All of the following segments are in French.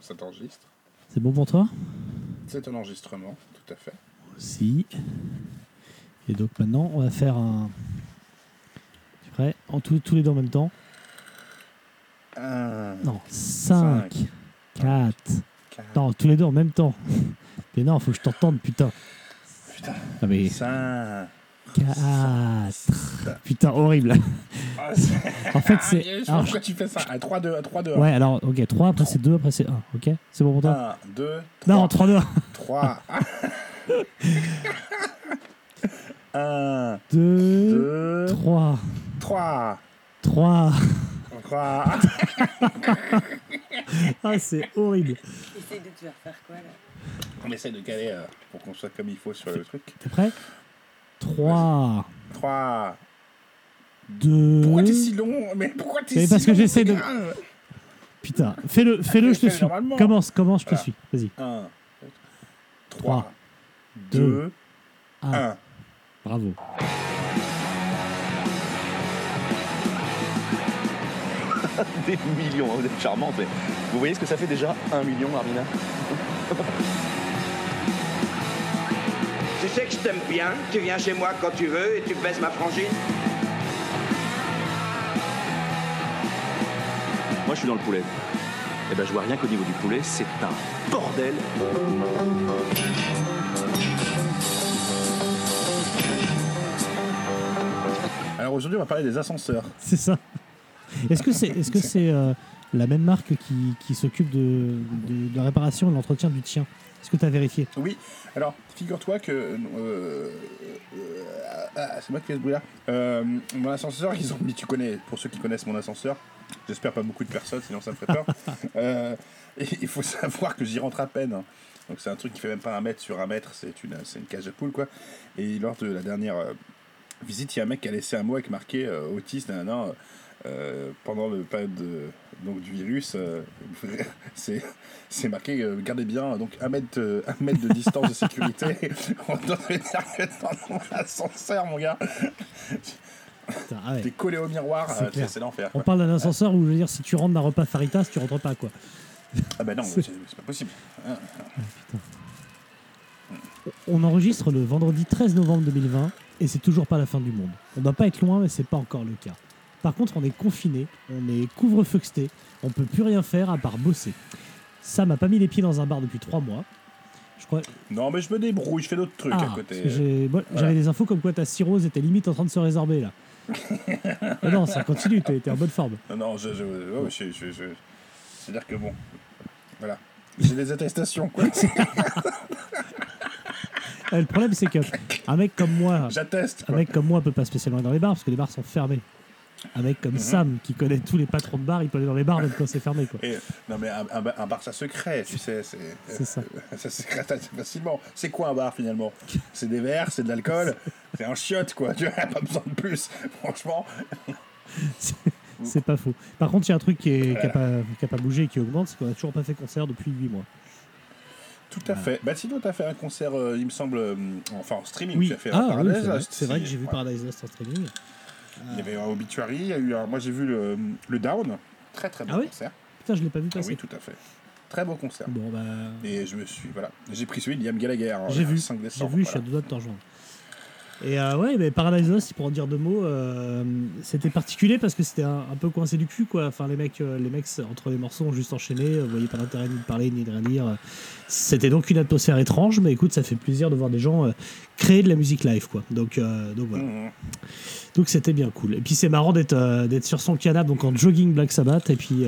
ça t'enregistre. C'est bon pour toi? C'est un enregistrement, tout à fait. Si. Et donc maintenant, on va faire un. Tu es prêt? En tous, tous les deux en même temps Un, Non, 5, 4. quatre, Non, tous les deux en même temps. Mais non, faut que je t'entende, putain. Putain. Non mais. 4. Putain, horrible. Ah, En fait, Ah, c'est. pourquoi tu fais ça. Ah, 3, 2, 3, 2, 1. Ouais, alors, ok, 3, après c'est 2, après c'est 1, ok C'est bon pour toi 1, 2, Non, 3. 3, 2, 1. 3. 1, 2, 2, 3, 3. 3. 3. Ah, c'est horrible. Essaye de te faire faire quoi là? On essaie de caler euh, pour qu'on soit comme il faut sur le truc. T'es prêt? 3, 3. 2. Pourquoi t'es si long? Mais pourquoi t'es Mais si parce que long, j'essaie de- Putain, fais-le, fais-le, je te suis. Commence, commence, je te suis. Vas-y. 1, Trois, 3, deux, 2, un. 1. Bravo. Des millions, vous êtes charmante, mais vous voyez ce que ça fait déjà? Un million, Armina Tu sais que je t'aime bien, tu viens chez moi quand tu veux et tu baisses ma frangine. Moi, je suis dans le poulet. Eh ben, je vois rien qu'au niveau du poulet, c'est un bordel. Alors aujourd'hui, on va parler des ascenseurs. C'est ça. Est-ce que c'est est -ce que c'est euh, la même marque qui, qui s'occupe de, de- de la réparation et de l'entretien du tien? Est-ce que tu as vérifié? Oui, alors figure-toi que. euh, euh, ah, c'est moi qui fais ce bruit-là. Euh, mon ascenseur, ils ont mis, tu connais, pour ceux qui connaissent mon ascenseur, j'espère pas beaucoup de personnes, sinon ça me ferait peur. Euh, et il faut savoir que j'y rentre à peine. hein. Donc c'est un truc qui fait même pas un mètre sur un mètre, c'est une, une cage à poule quoi. Et lors de la dernière euh, visite, il y a un mec qui a laissé un mot avec marqué euh, autiste, nanana, euh, pendant le période de- donc, du virus, euh, c'est c'est marqué euh, gardez bien donc un mètre, un mètre de distance de sécurité. On que dans mon ascenseur, mon gars, Putain, ah ouais. t'es collé au miroir, C'est euh, c'est l'enfer. On parle d'un ascenseur où, je veux dire, si tu rentres d'un repas Faritas, tu rentres pas, quoi. Ah bah non, c'est- pas possible. Hein. On enregistre le vendredi 13 novembre 2020 et c'est toujours pas la fin du monde. On doit pas être loin, mais c'est pas encore le cas. Par contre, on est confiné, on est couvre-feuxté, on peut plus rien faire à part bosser. Ça m'a pas mis les pieds dans un bar depuis trois mois. Je crois. Non, mais je me débrouille, je fais d'autres trucs Ah, à parce côté. Voilà. J'avais des infos comme quoi ta cirrhose était limite en train de se résorber là. Mais non, ça continue, t'es en bonne forme. Non, non, je, je, ouais, je, je, je- c'est-à-dire que bon, voilà. J'ai des attestations, quoi. Euh, le problème, c'est que un mec comme moi, J'atteste, un mec comme moi peut pas spécialement aller dans les bars parce que les bars sont fermés. Un mec Mhm. comme Sam qui connaît tous les patrons de bars, il peut aller dans les bars même quand c'est fermé quoi. Et, non, mais un, un, un bar, ça se crée, tu sais. C'est C'est ça. Ça se crée assez facilement. C'est quoi un bar, finalement? C'est des verres, c'est de l'alcool, c'est un chiotte, quoi. Tu vois, pas besoin de plus. Franchement, C'est- pas faux. Par contre, il y a un truc qui n'a pas, qui a pas bougé et qui augmente, c'est qu'on a toujours pas fait concert depuis 8 mois. tout à fait. Bah, sinon, t'as fait un concert, euh, il me semble, euh, enfin en streaming. Oui, Tu as fait ah, un oui, Paradise c'est vrai. Lost, c'est vrai si- que j'ai vu ouais. Paradise Lost en streaming. Il y avait un Obituary, il y a eu un... moi j'ai vu le, le Down, très très beau Ah oui concert. Putain, je l'ai pas vu Ah passer. oui, tout à fait. Très beau concert. Bon, bah. Et je me suis, voilà, j'ai pris celui de Liam Gallagher. hein, J'ai vu, 5 j'ai vu, je suis à deux doigts de t'en rejoindre. Et euh, ouais, mais Paradise Lost, pour en dire deux mots, euh, c'était particulier parce que c'était un, peu coincé du cul, quoi. Enfin, les mecs, euh, les mecs entre les morceaux ont juste enchaîné, vous voyez pas l'intérêt ni de parler ni de rien dire. C'était donc une atmosphère étrange, mais écoute, ça fait plaisir de voir des gens créer de la musique live, quoi. Donc, donc voilà. Donc c'était bien cool. Et puis c'est marrant d'être d'être sur son canapé, donc en jogging Black Sabbath, et puis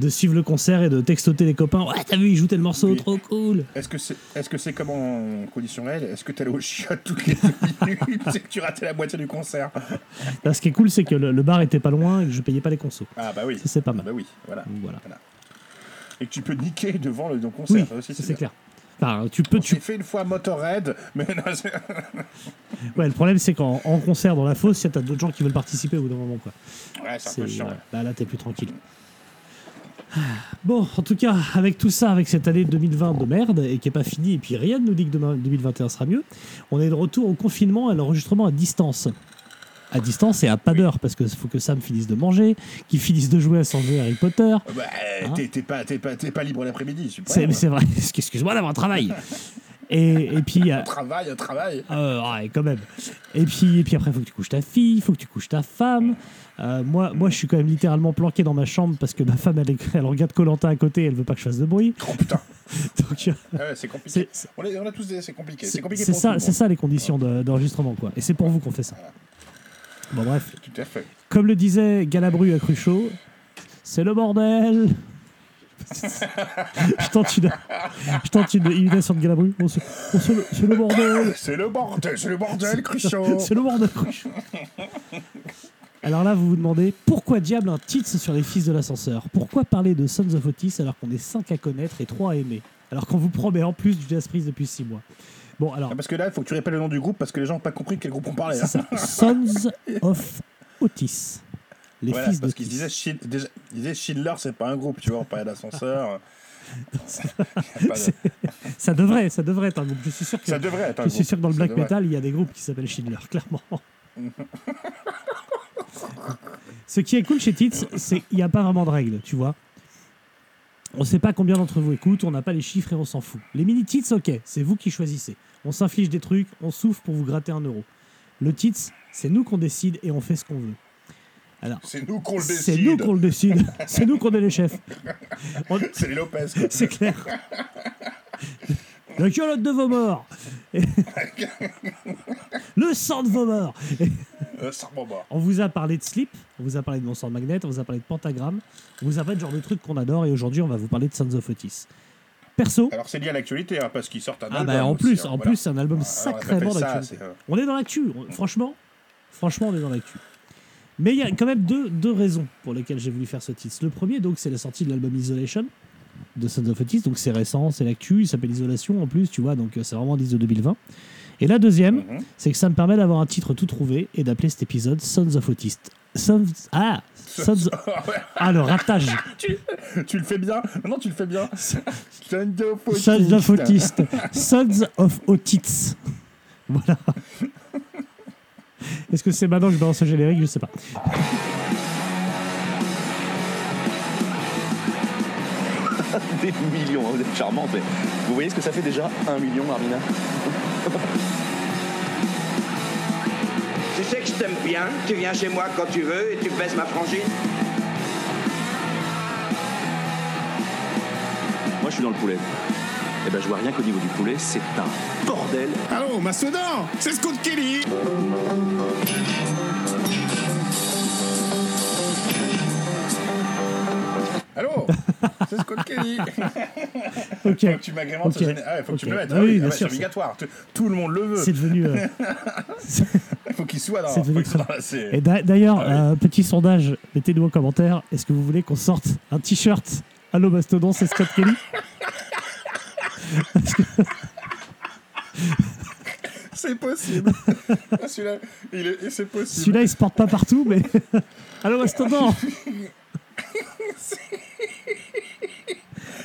de suivre le concert et de textoter les copains. Ouais, t'as vu, il joue tel morceau, Oui. trop cool. Est-ce que c'est est -ce c'est comme en condition réelle? Est-ce que t'allais au chiottes toutes les deux minutes? C'est que tu ratais la moitié du concert Là, ce qui est cool, c'est que le, le bar était pas loin et que je payais pas les consos. Ah bah oui. C'est pas Ah mal. bah oui, voilà. Voilà. Et que tu peux niquer devant le concert. Oui, ça aussi, ça, c'est clair. Enfin, tu peux, tu... Fait une fois Motorhead, mais non, c'est- Ouais, le problème, c'est qu'en en concert dans la fosse, t'as d'autres gens qui veulent participer au bout d'un moment, quoi. ouais, c'est un peu chiant. Là, là, t'es plus tranquille. Ah, Bon, en tout cas, avec tout ça, avec cette année 2020 de merde et qui est pas finie, et puis rien ne nous dit que demain, 2021 sera mieux, on est de retour au confinement et à l'enregistrement à distance. à distance et à pas d'heure parce qu'il faut que Sam finisse de manger, qu'il finisse de jouer à son jeu Harry Potter. Bah, Hein t'es pas, pas, pas libre l'après-midi. C'est vrai, excuse-moi d'avoir un travail. Et, et puis, euh, Travail, travail. euh, ouais, quand même. Et puis, et puis après, il faut que tu couches ta fille, il faut que tu couches ta femme. Euh, moi, moi, je suis quand même littéralement planqué dans ma chambre parce que ma femme, elle, regarde Colanta à côté, elle veut pas que je fasse de bruit. Oh putain, Donc, euh, Ouais, c'est compliqué. c'est- On, est- on a tous des, c'est compliqué. C'est compliqué c'est pour ça, c'est ça les conditions de- d'enregistrement, quoi. Et c'est pour vous qu'on fait ça. Bon, bref. Tout à fait. Comme le disait Galabru à Cruchot, c'est le bordel. je tente une, je tente une imitation de Galabru. Bon, c'est le bordel. C'est le bordel, c'est le bordel, Cruchot. C'est le bordel. Cruchot. Alors là, vous vous demandez pourquoi diable un titre sur les fils de l'ascenseur? Pourquoi parler de Sons of Otis alors qu'on est 5 à connaître et 3 à aimer? Alors qu'on vous promet en plus du Jazz Priest depuis 6 mois. Bon, alors, Ah, Parce que là, il faut que tu répètes le nom du groupe parce que les gens n'ont pas compris de quel groupe on parlait. hein. ça. Sons of Otis. Les Voilà, fils parce qu'ils disaient, Schindler, déjà, Schindler, c'est pas un groupe, tu vois, on parlait d'ascenseur. De- Ça devrait, ça devrait être un groupe. Je suis sûr que, Ça devrait être un je suis groupe. sûr que dans le black metal, il y a des groupes qui s'appellent Schindler, clairement. Ce qui est cool chez Tits, c'est qu'il n'y a pas vraiment de règles, tu vois. On ne sait pas combien d'entre vous écoutent, on n'a pas les chiffres et on s'en fout. Les mini tits, ok, c'est vous qui choisissez. On s'inflige des trucs, on souffre pour vous gratter un euro. Le tits, c'est nous qu'on décide et on fait ce qu'on veut. Alors, C'est nous qu'on le c'est décide. nous qu'on le décide, c'est nous qu'on est les chefs. On- C'est Lopez. c'est clair. La culotte de vos morts. Le sang de vos morts. Euh, ça remonte pas. On vous a parlé de Sleep, on vous a parlé de Mon sang de Magnet, on vous a parlé de Pentagram, on vous a parlé de genre de trucs qu'on adore et aujourd'hui on va vous parler de Sons of Otis. Perso, Alors c'est lié à l'actualité, hein, parce qu'ils sortent un ah album. bah en plus, hein, en voilà. plus c'est un album sacrément d'actu. euh, On est dans l'actu, franchement, franchement on est dans l'actu. Mais il y a quand même deux, deux raisons pour lesquelles j'ai voulu faire ce titre. Le premier, donc, c'est la sortie de l'album Isolation de Sons of Otis, donc c'est récent, c'est l'actu, il s'appelle Isolation en plus, tu vois, donc euh, c'est vraiment 10 de 2020. Et la deuxième, Mhm. c'est que ça me permet d'avoir un titre tout trouvé et d'appeler cet épisode Sons of Otis. Sons... Ah Sons... Ah, le ratage tu, tu le fais bien. Non, tu le fais bien. Sons of Sons of Otis. Otis. Sons of Otis. Voilà. Est-ce que c'est maintenant que je balance ce générique? Je sais pas. Des millions, hein, vous êtes charmante. Mais vous voyez ce que ça fait déjà Un million, Armina Tu sais que je t'aime bien, tu viens chez moi quand tu veux et tu baisses ma frangine Moi, je suis dans le poulet. Eh ben, je vois rien qu'au niveau du poulet, c'est un bordel. Allô, Mastodon C'est Scott Kelly Allô C'est Scott Kelly. Ok. Faut que tu m'agrémentes ah, faut que tu me le mettes. Ah Ah oui, ah ouais, c'est obligatoire. Tout, tout le monde le veut. C'est devenu. euh, Il faut qu'il soit dans. c'est devenu faut qu'il soit dans la- c'est- Et d'a- d'ailleurs, Ah oui. euh, petit sondage, mettez-nous en commentaire. Est-ce que vous voulez qu'on sorte un t-shirt Allô Mastodon, c'est Scott Kelly? C'est possible. Celui-là, il est- c'est possible. Celui-là, il se porte pas partout, mais. Allô Mastodon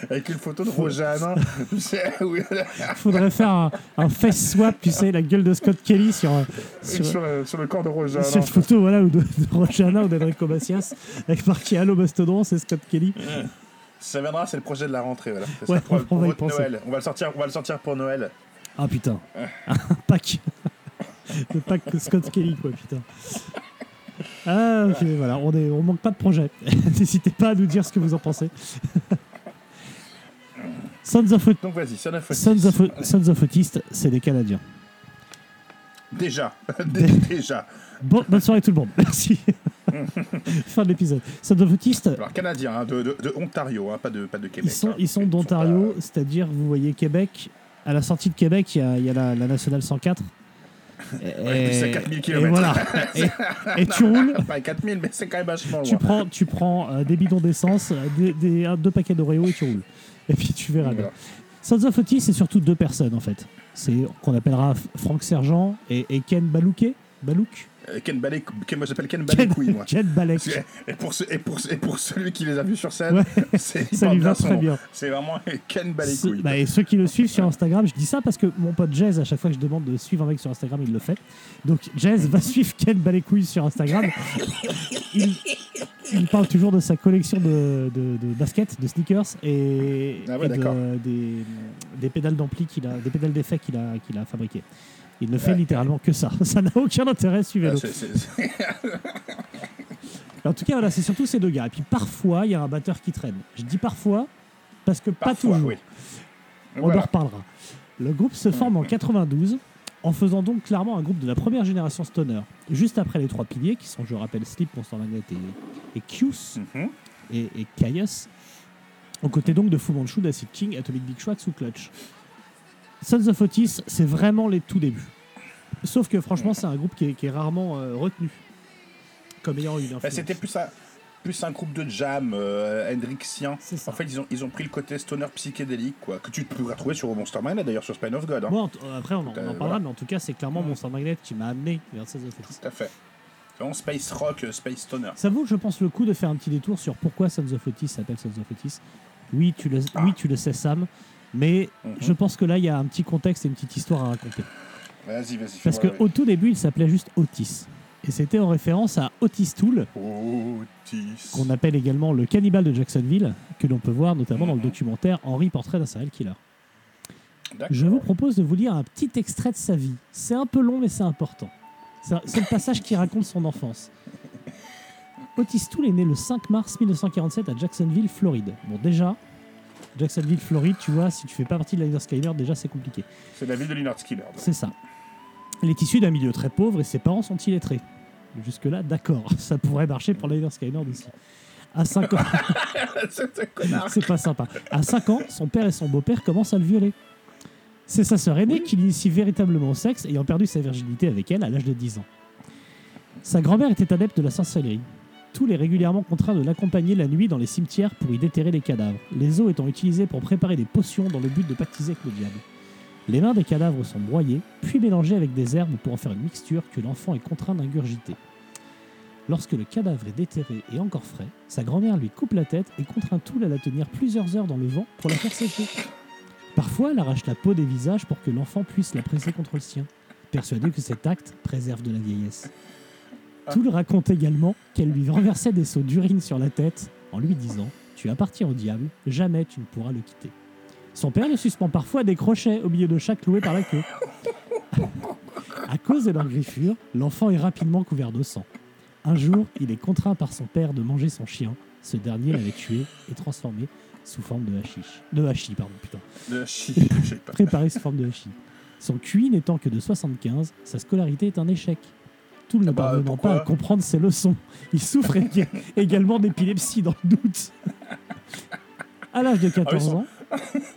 Avec une photo de est- Faudrait faire un, un face swap, tu sais, la gueule de Scott Kelly sur, euh, sur, sur, le- sur le corps de Roger sur une photo voilà, ou de, de Rochana ou d'Enrico Macias, avec marqué Allô Mastodon, c'est Scott Kelly. Ça viendra, c'est le projet de la rentrée. Voilà. C'est ça, Ouais, pour, on pour va y votre penser. Noël. On va, le sortir, on va le sortir pour Noël. Ah putain, un pack. Le pack Scott Kelly, quoi, putain. Ah, ok, voilà, on, est, on manque pas de projet. N'hésitez pas à nous dire ce que vous en pensez. Sons of, Donc vas-y, Son of Otis. Sons of, Sons of Otis, c'est des Canadiens. Déjà. Dé- Déjà. Bon, bonne soirée tout le monde, merci. fin de l'épisode. Sons of Otis, Alors, Canadien, hein, de, de, de Ontario, hein, pas, de, pas de Québec. ils sont, hein. ils sont d'Ontario, pas- c'est-à-dire, vous voyez Québec. À la sortie de Québec, il y a, il y a la, la nationale 104. Ouais, c'est 4000 et kilomètres. voilà. Et, et tu roules, Pas 4000, mais c'est quand même vachement tu loin. prends, tu prends euh, des bidons d'essence, des, des- un- deux paquets d'Oreo et tu roules. Et puis tu verras bien. Voilà. Sons of c'est surtout deux personnes en fait. C'est qu'on appellera Franck Sergent et, et Ken Balouquet. Balouk Ken Ballet, Ken- moi j'appelle Ken Ken, couilles, moi. Ken Balek. Et pour, ce- et, pour, et pour celui qui les a vus sur scène, Ouais. c'est il Ça lui va très bien. C'est vraiment Ken Ce- couilles. bah, et ceux qui le suivent sur Instagram, je dis ça parce que mon pote Jazz, à chaque fois que je demande de suivre un mec sur Instagram, il le fait. Donc Jazz va suivre Ken Balécouille sur Instagram. Il, il parle toujours de sa collection de, de, de baskets, de sneakers et, Ah ouais, et de- d'accord. des, des pédales d'ampli qu'il a, des pédales d'effet qu'il a, qu'il a fabriquées. Il ne fait Ouais. littéralement que ça. Ça n'a aucun intérêt, Ah, suivez-le. c'est- En tout cas, voilà, c'est surtout ces deux gars. Et puis parfois, il y a un batteur qui traîne. Je dis parfois parce que pas toujours. oui. On en Voilà. reparlera. Le groupe se forme en 92 en faisant donc clairement un groupe de la première génération stoner. Juste après les trois piliers qui sont, je rappelle, Sleep, Monster Magnet et, et Mhm. et, et Caius. Aux côtés donc de Fu Manchu, d'Acid King, Atomic Big Schwartz ou Clutch. Sons of Otis, c'est vraiment les tout débuts. Sauf que franchement, c'est un groupe qui est, qui est rarement euh, retenu comme ayant une Bah, influence. C'était plus un, plus un groupe de jam euh, hendrixien. En fait, ils ont, ils ont pris le côté stoner psychédélique, quoi, que tu pourrais retrouver sur Monster Magnet, d'ailleurs, sur Spine of God. Hein. Bon, en euh, après, on en, on en Euh, parlera, voilà. mais en tout cas, c'est clairement Monster Magnet qui m'a amené vers Sons of Otis. Tout à fait. C'est vraiment space rock, space stoner. Ça vaut, je pense, le coup de faire un petit détour sur pourquoi Sons of Otis s'appelle Sons of Otis. Oui, tu le, Ah. oui, tu le sais, Sam, mais Mhm. je pense que là, il y a un petit contexte et une petite histoire à raconter. Vas-y, vas-y. Parce qu'au tout début, il s'appelait juste Otis. Et c'était en référence à Otis. Otis. qu'on appelle également le cannibale de Jacksonville, que l'on peut voir notamment dans le Mhm. documentaire Henry Portrait d'un serial killer. Je vous propose de vous lire un petit extrait de sa vie. C'est un peu long, mais c'est important. C'est c'est le passage qui raconte son enfance. Otis Toole est né le 5 mars 1947 à Jacksonville, Floride. Bon, déjà, Jacksonville, Floride, tu vois, si tu fais pas partie de l'Iner Skyler, déjà c'est compliqué. C'est la ville de Leonard Skinner. C'est ça. Il est issu d'un milieu très pauvre et ses parents sont illettrés. Jusque-là, d'accord, ça pourrait marcher pour l'Iner Skyler aussi. À 5 ans. C'est pas sympa. À 5 ans, son père et son beau-père commencent à le violer. C'est sa sœur aînée qui l'initie véritablement au sexe, ayant perdu sa virginité avec elle à l'âge de 10 ans. Sa grand-mère était adepte de la sorcellerie. Toul est régulièrement contraint de l'accompagner la nuit dans les cimetières pour y déterrer les cadavres, les os étant utilisés pour préparer des potions dans le but de pactiser avec le diable. Les mains des cadavres sont broyées, puis mélangées avec des herbes pour en faire une mixture que l'enfant est contraint d'ingurgiter. Lorsque le cadavre est déterré et encore frais, sa grand-mère lui coupe la tête et contraint Toul à la tenir plusieurs heures dans le vent pour la faire sécher. Parfois, elle arrache la peau des visages pour que l'enfant puisse la presser contre le sien, persuadée que cet acte préserve de la vieillesse. Toul raconte également qu'elle lui renversait des seaux d'urine sur la tête en lui disant Tu appartiens au diable, jamais tu ne pourras le quitter. Son père le suspend parfois à des crochets au milieu de chaque cloué par la queue. À cause de leur griffure, l'enfant est rapidement couvert de sang. Un jour, il est contraint par son père de manger son chien. Ce dernier l'avait tué et transformé sous forme de hashish. De hachis, pardon, putain. De je sais pas. Préparé sous forme de hachis. Son QI n'étant que de 75, sa scolarité est un échec. Tout ne Ah bah, pas à comprendre ses leçons. Il souffre ég- également d'épilepsie dans le doute. À l'âge de 14 son- ans,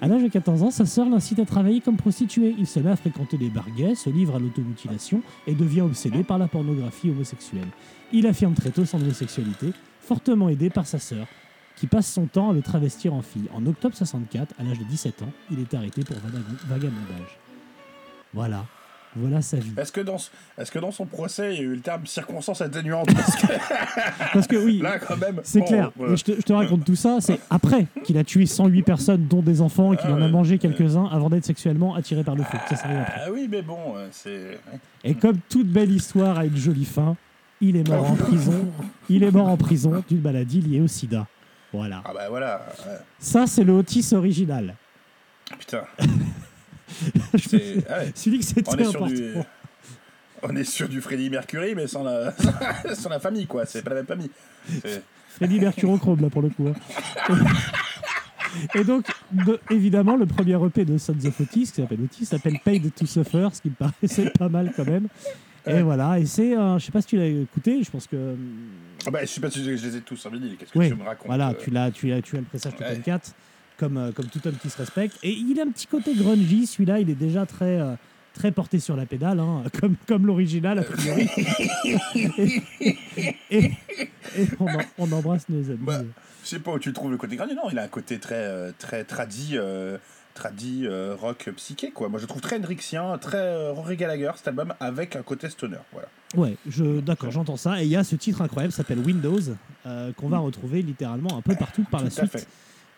à l'âge de 14 ans, sa sœur l'incite à travailler comme prostituée. Il se met à fréquenter des bars gays, se livre à l'automutilation et devient obsédé par la pornographie homosexuelle. Il affirme très tôt son homosexualité, fortement aidé par sa sœur, qui passe son temps à le travestir en fille. En octobre 64, à l'âge de 17 ans, il est arrêté pour vagabond- vagabondage. Voilà, voilà sa vie. Est-ce que, dans, est-ce que dans son procès, il y a eu le terme circonstance atténuante? Parce que Parce que oui, là, quand même. c'est bon, clair. euh, je, te, je te raconte tout ça, c'est après qu'il a tué 108 personnes, dont des enfants, et qu'il Ah en a mangé quelques-uns avant d'être sexuellement attiré par le feu. Ça, ça. Ah oui, mais bon, c'est. Et comme toute belle histoire a une jolie fin, il est mort en prison. Il est mort en prison d'une maladie liée au sida. Voilà. Ah bah voilà. Ça, c'est le Otis original. putain. C'est- ah ouais. Celui que On c'était est sur important. du. On est sur du Freddie Mercury, mais sans la, sans la famille, quoi. C'est pas la même famille. Freddy Mercurochrome, là, pour le coup. hein. Et donc, de- évidemment, le premier EP de Sons of Otis, qui s'appelle Otis, s'appelle Paid to Suffer, ce qui me paraissait pas mal quand même. Et voilà, et c'est, un- je sais pas si tu l'as écouté, je pense que. Ah bah, je sais pas si je je les ai tous en vinyle. Qu'est-ce que Oui, tu me racontes voilà, euh, tu l'as, tu as, tu as le pressage Ouais. 4, comme, euh, comme tout homme qui se respecte. Et il a un petit côté grungy, celui-là, il est déjà très, euh, très porté sur la pédale, hein, comme, comme l'original, a priori. et et- et on, en- on embrasse nos amis. Bah, Je sais pas où tu trouves le côté grandi. Non, il a un côté très, euh, très tradi, euh, tradi euh, rock psyché quoi. Moi je trouve très Hendrixien, très Rory Gallagher cet album avec un côté stoner. Voilà. Ouais, je, d'accord, j'entends ça. Et il y a ce titre incroyable, s'appelle Windows, qu'on va retrouver littéralement un peu partout par la Tout suite. fait.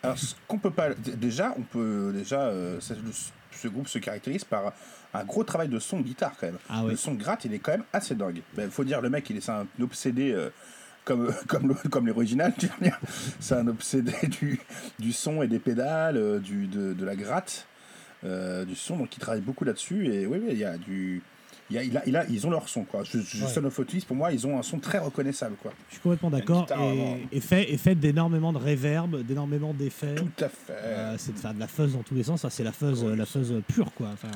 Alors ce qu'on peut pas déjà on peut déjà euh, ce groupe se caractérise par un gros travail de son de guitare quand même. Ah ouais. Le son de gratte il est quand même assez dingue. Il faut dire le mec il est c'est un obsédé. euh, comme, comme, comme l'original, tu veux dire. c'est un obsédé du, du son et des pédales, euh, du, de, de la gratte, euh, du son, donc il travaille beaucoup là-dessus. Et oui, oui, il y a du. Il y a, il a, il a- ils ont leur son, quoi. Je, je, Ouais. Son of Otis, pour moi, ils ont un son très reconnaissable, quoi. Je suis complètement d'accord. Et, et fait, et fait d'énormément de réverb, d'énormément d'effets. Tout à fait. Euh, c'est de la fuzz dans tous les sens. Enfin, c'est la fuzz, la fuzz pure, quoi. Enfin,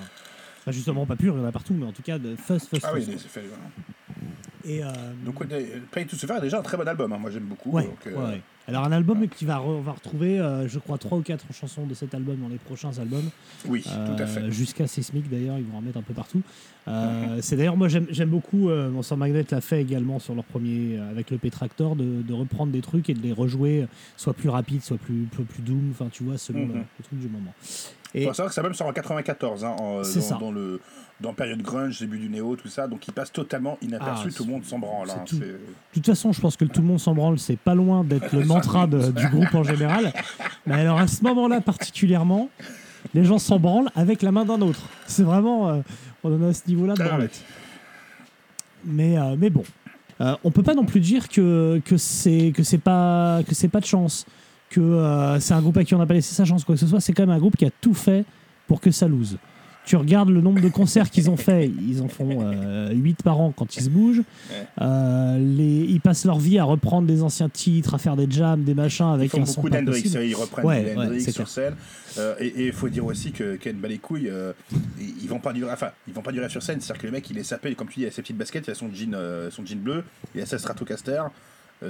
enfin, justement pas pure, il y en a partout, mais en tout cas de fuzz, fuzz, ah oui, fuzz. fait. voilà. Et euh, Donc, ouais, Play to Suffer est déjà un très bon album, hein. moi j'aime beaucoup. ouais, donc, euh, ouais, ouais. Alors un album qui va, re- on va retrouver, euh, je crois, trois ou quatre chansons de cet album dans les prochains albums. Oui, tout à Euh, fait. Jusqu'à Seismic d'ailleurs, ils vont en mettre un peu partout. Euh, Mhm. C'est d'ailleurs, moi j'aime beaucoup, euh, bon, Sans Magnet l'a fait également sur leur premier, euh, avec le P-Tractor, de, de reprendre des trucs et de les rejouer, euh, soit plus rapide, soit plus, plus, plus doom, enfin tu vois, selon Mhm. le, le truc du moment. Et faut savoir que ça même sort en 94, hein, en- dans, dans le dans période grunge, début du néo, tout ça, donc il passe totalement inaperçu, Ah, tout le monde s'en branle. hein, tout. de toute façon, je pense que le tout le monde s'en branle, c'est pas loin d'être le mantra de- du groupe en général. Mais alors à ce moment-là particulièrement, les gens s'en branlent avec la main d'un autre. C'est vraiment, euh, on en a à ce niveau-là de Ah, branlette. Mais, euh, mais bon, Euh, on peut pas non plus dire que, que c'est que c'est pas que c'est pas de chance, que euh, c'est un groupe à qui on n'a pas laissé sa chance quoi que ce soit. C'est quand même un groupe qui a tout fait pour que ça lose. Tu regardes le nombre de concerts qu'ils ont fait, ils en font 8 par an quand ils se bougent. Euh, les, ils passent leur vie à reprendre des anciens titres, à faire des jams, des machins Ils avec font un beaucoup d'Hendrix, euh, ils reprennent Ouais, ouais, sur scène. Euh, et il faut dire aussi que Ken Balécouille, euh, ils ils vont pas durer, enfin, ils vont pas durer sur scène. C'est-à-dire que le mec, il est sapé, comme tu dis, il a ses petites baskets, il a son jean, euh, son jean bleu, il a sa Stratocaster, euh,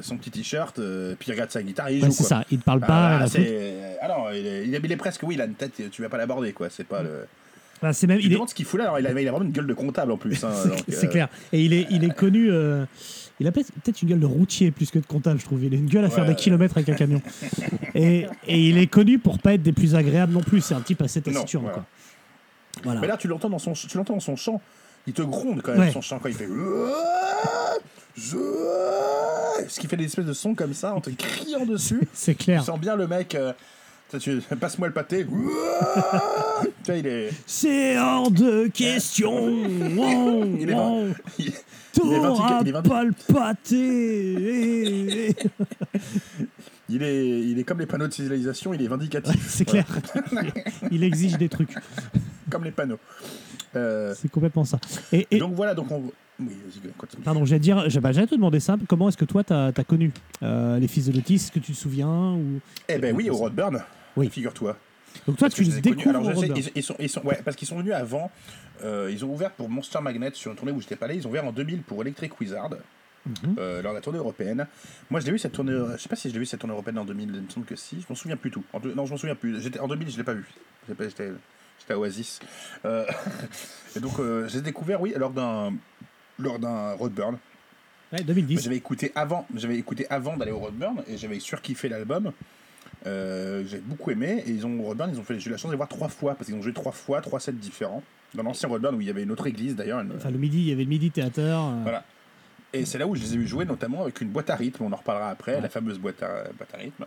son petit t-shirt, euh, puis il regarde sa guitare et il Ouais, joue. c'est ça, il ne parle Bah, pas. ah il est, il est- il est presque, oui, il a une tête, tu vas pas l'aborder, quoi. C'est pas le. Enfin, c'est même, il est, demandes ce qu'il fout là, alors il a, il a vraiment une gueule de comptable en plus. hein, c'est euh, clair. Et il est, il est connu. euh, il a peut-être une gueule de routier plus que de comptable, je trouve. Il a une gueule à faire Ouais. des kilomètres avec un camion. et, et il est connu pour pas être des plus agréables non plus. C'est un type assez taciturne. voilà. quoi. Voilà. Mais là, tu l'entends dans son, tu l'entends dans son chant. Il te gronde quand même Ouais. son chant quand il fait. Ce qui fait des espèces de sons comme ça en te criant dessus. C'est Tu clair. sens bien le mec. euh, tu- tu- Passe-moi le pâté. tu il est. C'est hors de question. Il est wow. il- T'auras pas le pâté. Il est, il est comme les panneaux de signalisation, il est vindicatif. C'est clair. il exige des trucs. Comme les panneaux. Euh, C'est complètement ça. Et, et- donc voilà, donc on. Oui, vas-y, continue. pardon, j'allais dire, bah, te demander ça. Comment est-ce que toi, t'as as connu euh, les fils de Lotis? Est-ce que tu te souviens ou... Eh ben oui, au Rodburn. Oui. Figure-toi. Donc toi, Parce tu les découvres Alors, au ils, ils sont, ils sont, ouais, parce qu'ils sont venus avant. euh, ils ont ouvert pour Monster Magnet sur une tournée où j'étais pas allé. Ils ont ouvert en 2000 pour Electric Wizard. Mhm. euh, lors de la tournée européenne. Moi, je l'ai vu cette tournée. Je sais pas si je l'ai vu cette tournée européenne en 2000. Il me semble que si. Je m'en souviens plus tout. En non, je m'en souviens plus. J'étais en 2000, je l'ai pas vu. J'étais à Oasis. Euh, et donc, j'ai découvert, oui, lors d'un lors d'un Roadburn. Ouais, Mais 2010. J'avais écouté avant, j'avais écouté avant d'aller au Roadburn et j'avais surkiffé l'album. Euh, j'ai beaucoup aimé et ils ont Roadburn, ils ont fait, j'ai eu la chance de les voir trois fois parce qu'ils ont joué trois fois, trois sets différents dans l'ancien Roadburn où il y avait une autre église d'ailleurs. une- Enfin, le midi, il y avait le midi théâtre. euh, Voilà. Et c'est là où je les ai eu jouer notamment avec une boîte à rythme, on en reparlera après, Ouais. la fameuse boîte à, boîte à rythme.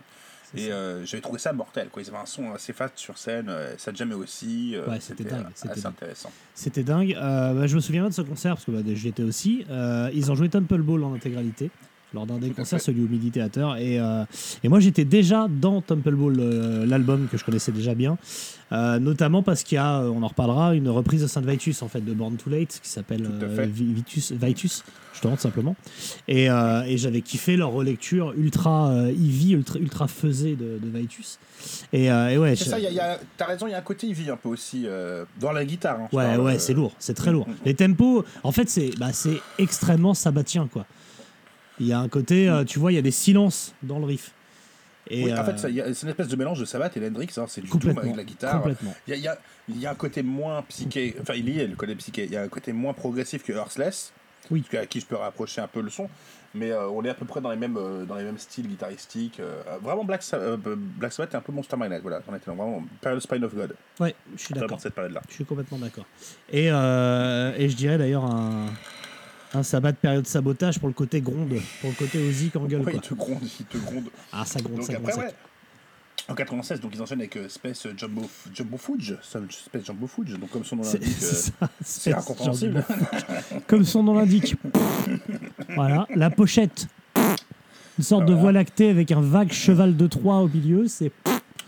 Et euh, j'avais trouvé ça mortel, quoi. Ils avaient un son assez fast sur scène, euh, ça jamais aussi. euh, Ouais, c'était dingue, c'était assez dingue. intéressant. C'était dingue. Euh, bah, je me souviens de ce concert parce que bah, j'y étais aussi. Euh, ils ont joué Temple Ball en intégralité lors d'un des concerts, celui au Midi Theater. Et, euh, et moi, j'étais déjà dans Temple Ball, euh, l'album que je connaissais déjà bien. Euh, notamment parce qu'il y a, on en reparlera, une reprise de Saint Vitus en fait de Born Too Late qui s'appelle Vitus, Vitus, je te rends simplement. Et, et j'avais kiffé leur relecture ultra heavy, ultra, ultra faisée de, de Vitus. Et, et ouais, C'est je- ça, y a- y a- t'as raison, il y a un côté Ivy un peu aussi dans la guitare. hein, Ouais, ouais, c'est lourd, c'est très lourd. Mm, mm. Les tempos, en fait, c'est bah, c'est extrêmement sabbatien, quoi. Il y a un côté, euh, tu vois, il y a des silences dans le riff. Et, Oui, en euh, fait, a- c'est une espèce de mélange de Sabbath et d'Hendrix, hein, c'est du doom avec la guitare. Il y y y a un côté moins psyché, enfin il y a le côté psyché, il y a un côté moins progressif que Earthless, Oui. à qui je peux rapprocher un peu le son, mais euh, on est à peu près dans les mêmes, euh, dans les mêmes styles guitaristiques. euh, vraiment, Black, Sa- euh, Black Sabbath est un peu Monster Magnet, voilà. On était dans vraiment période Spine of God, Ouais, je suis d'accord. cette période-là. Je suis complètement d'accord. Et, euh, et je dirais d'ailleurs un, un sabbat de période sabotage pour le côté gronde, pour le côté Ozzy qui engueule. Ouais, quoi. il te gronde, il te gronde. Ah, ça gronde, Donc ça gronde. après, ça ouais. En 96, donc ils enchaînent avec euh, Space Jumbo, Jumbo Fudge, Space Jumbo Fudge, donc comme son nom C'est l'indique, c'est euh, ça. c'est incompréhensible. Comme son nom l'indique. voilà, la pochette. Une sorte de Voilà. voie lactée avec un vague cheval de Troie au milieu. C'est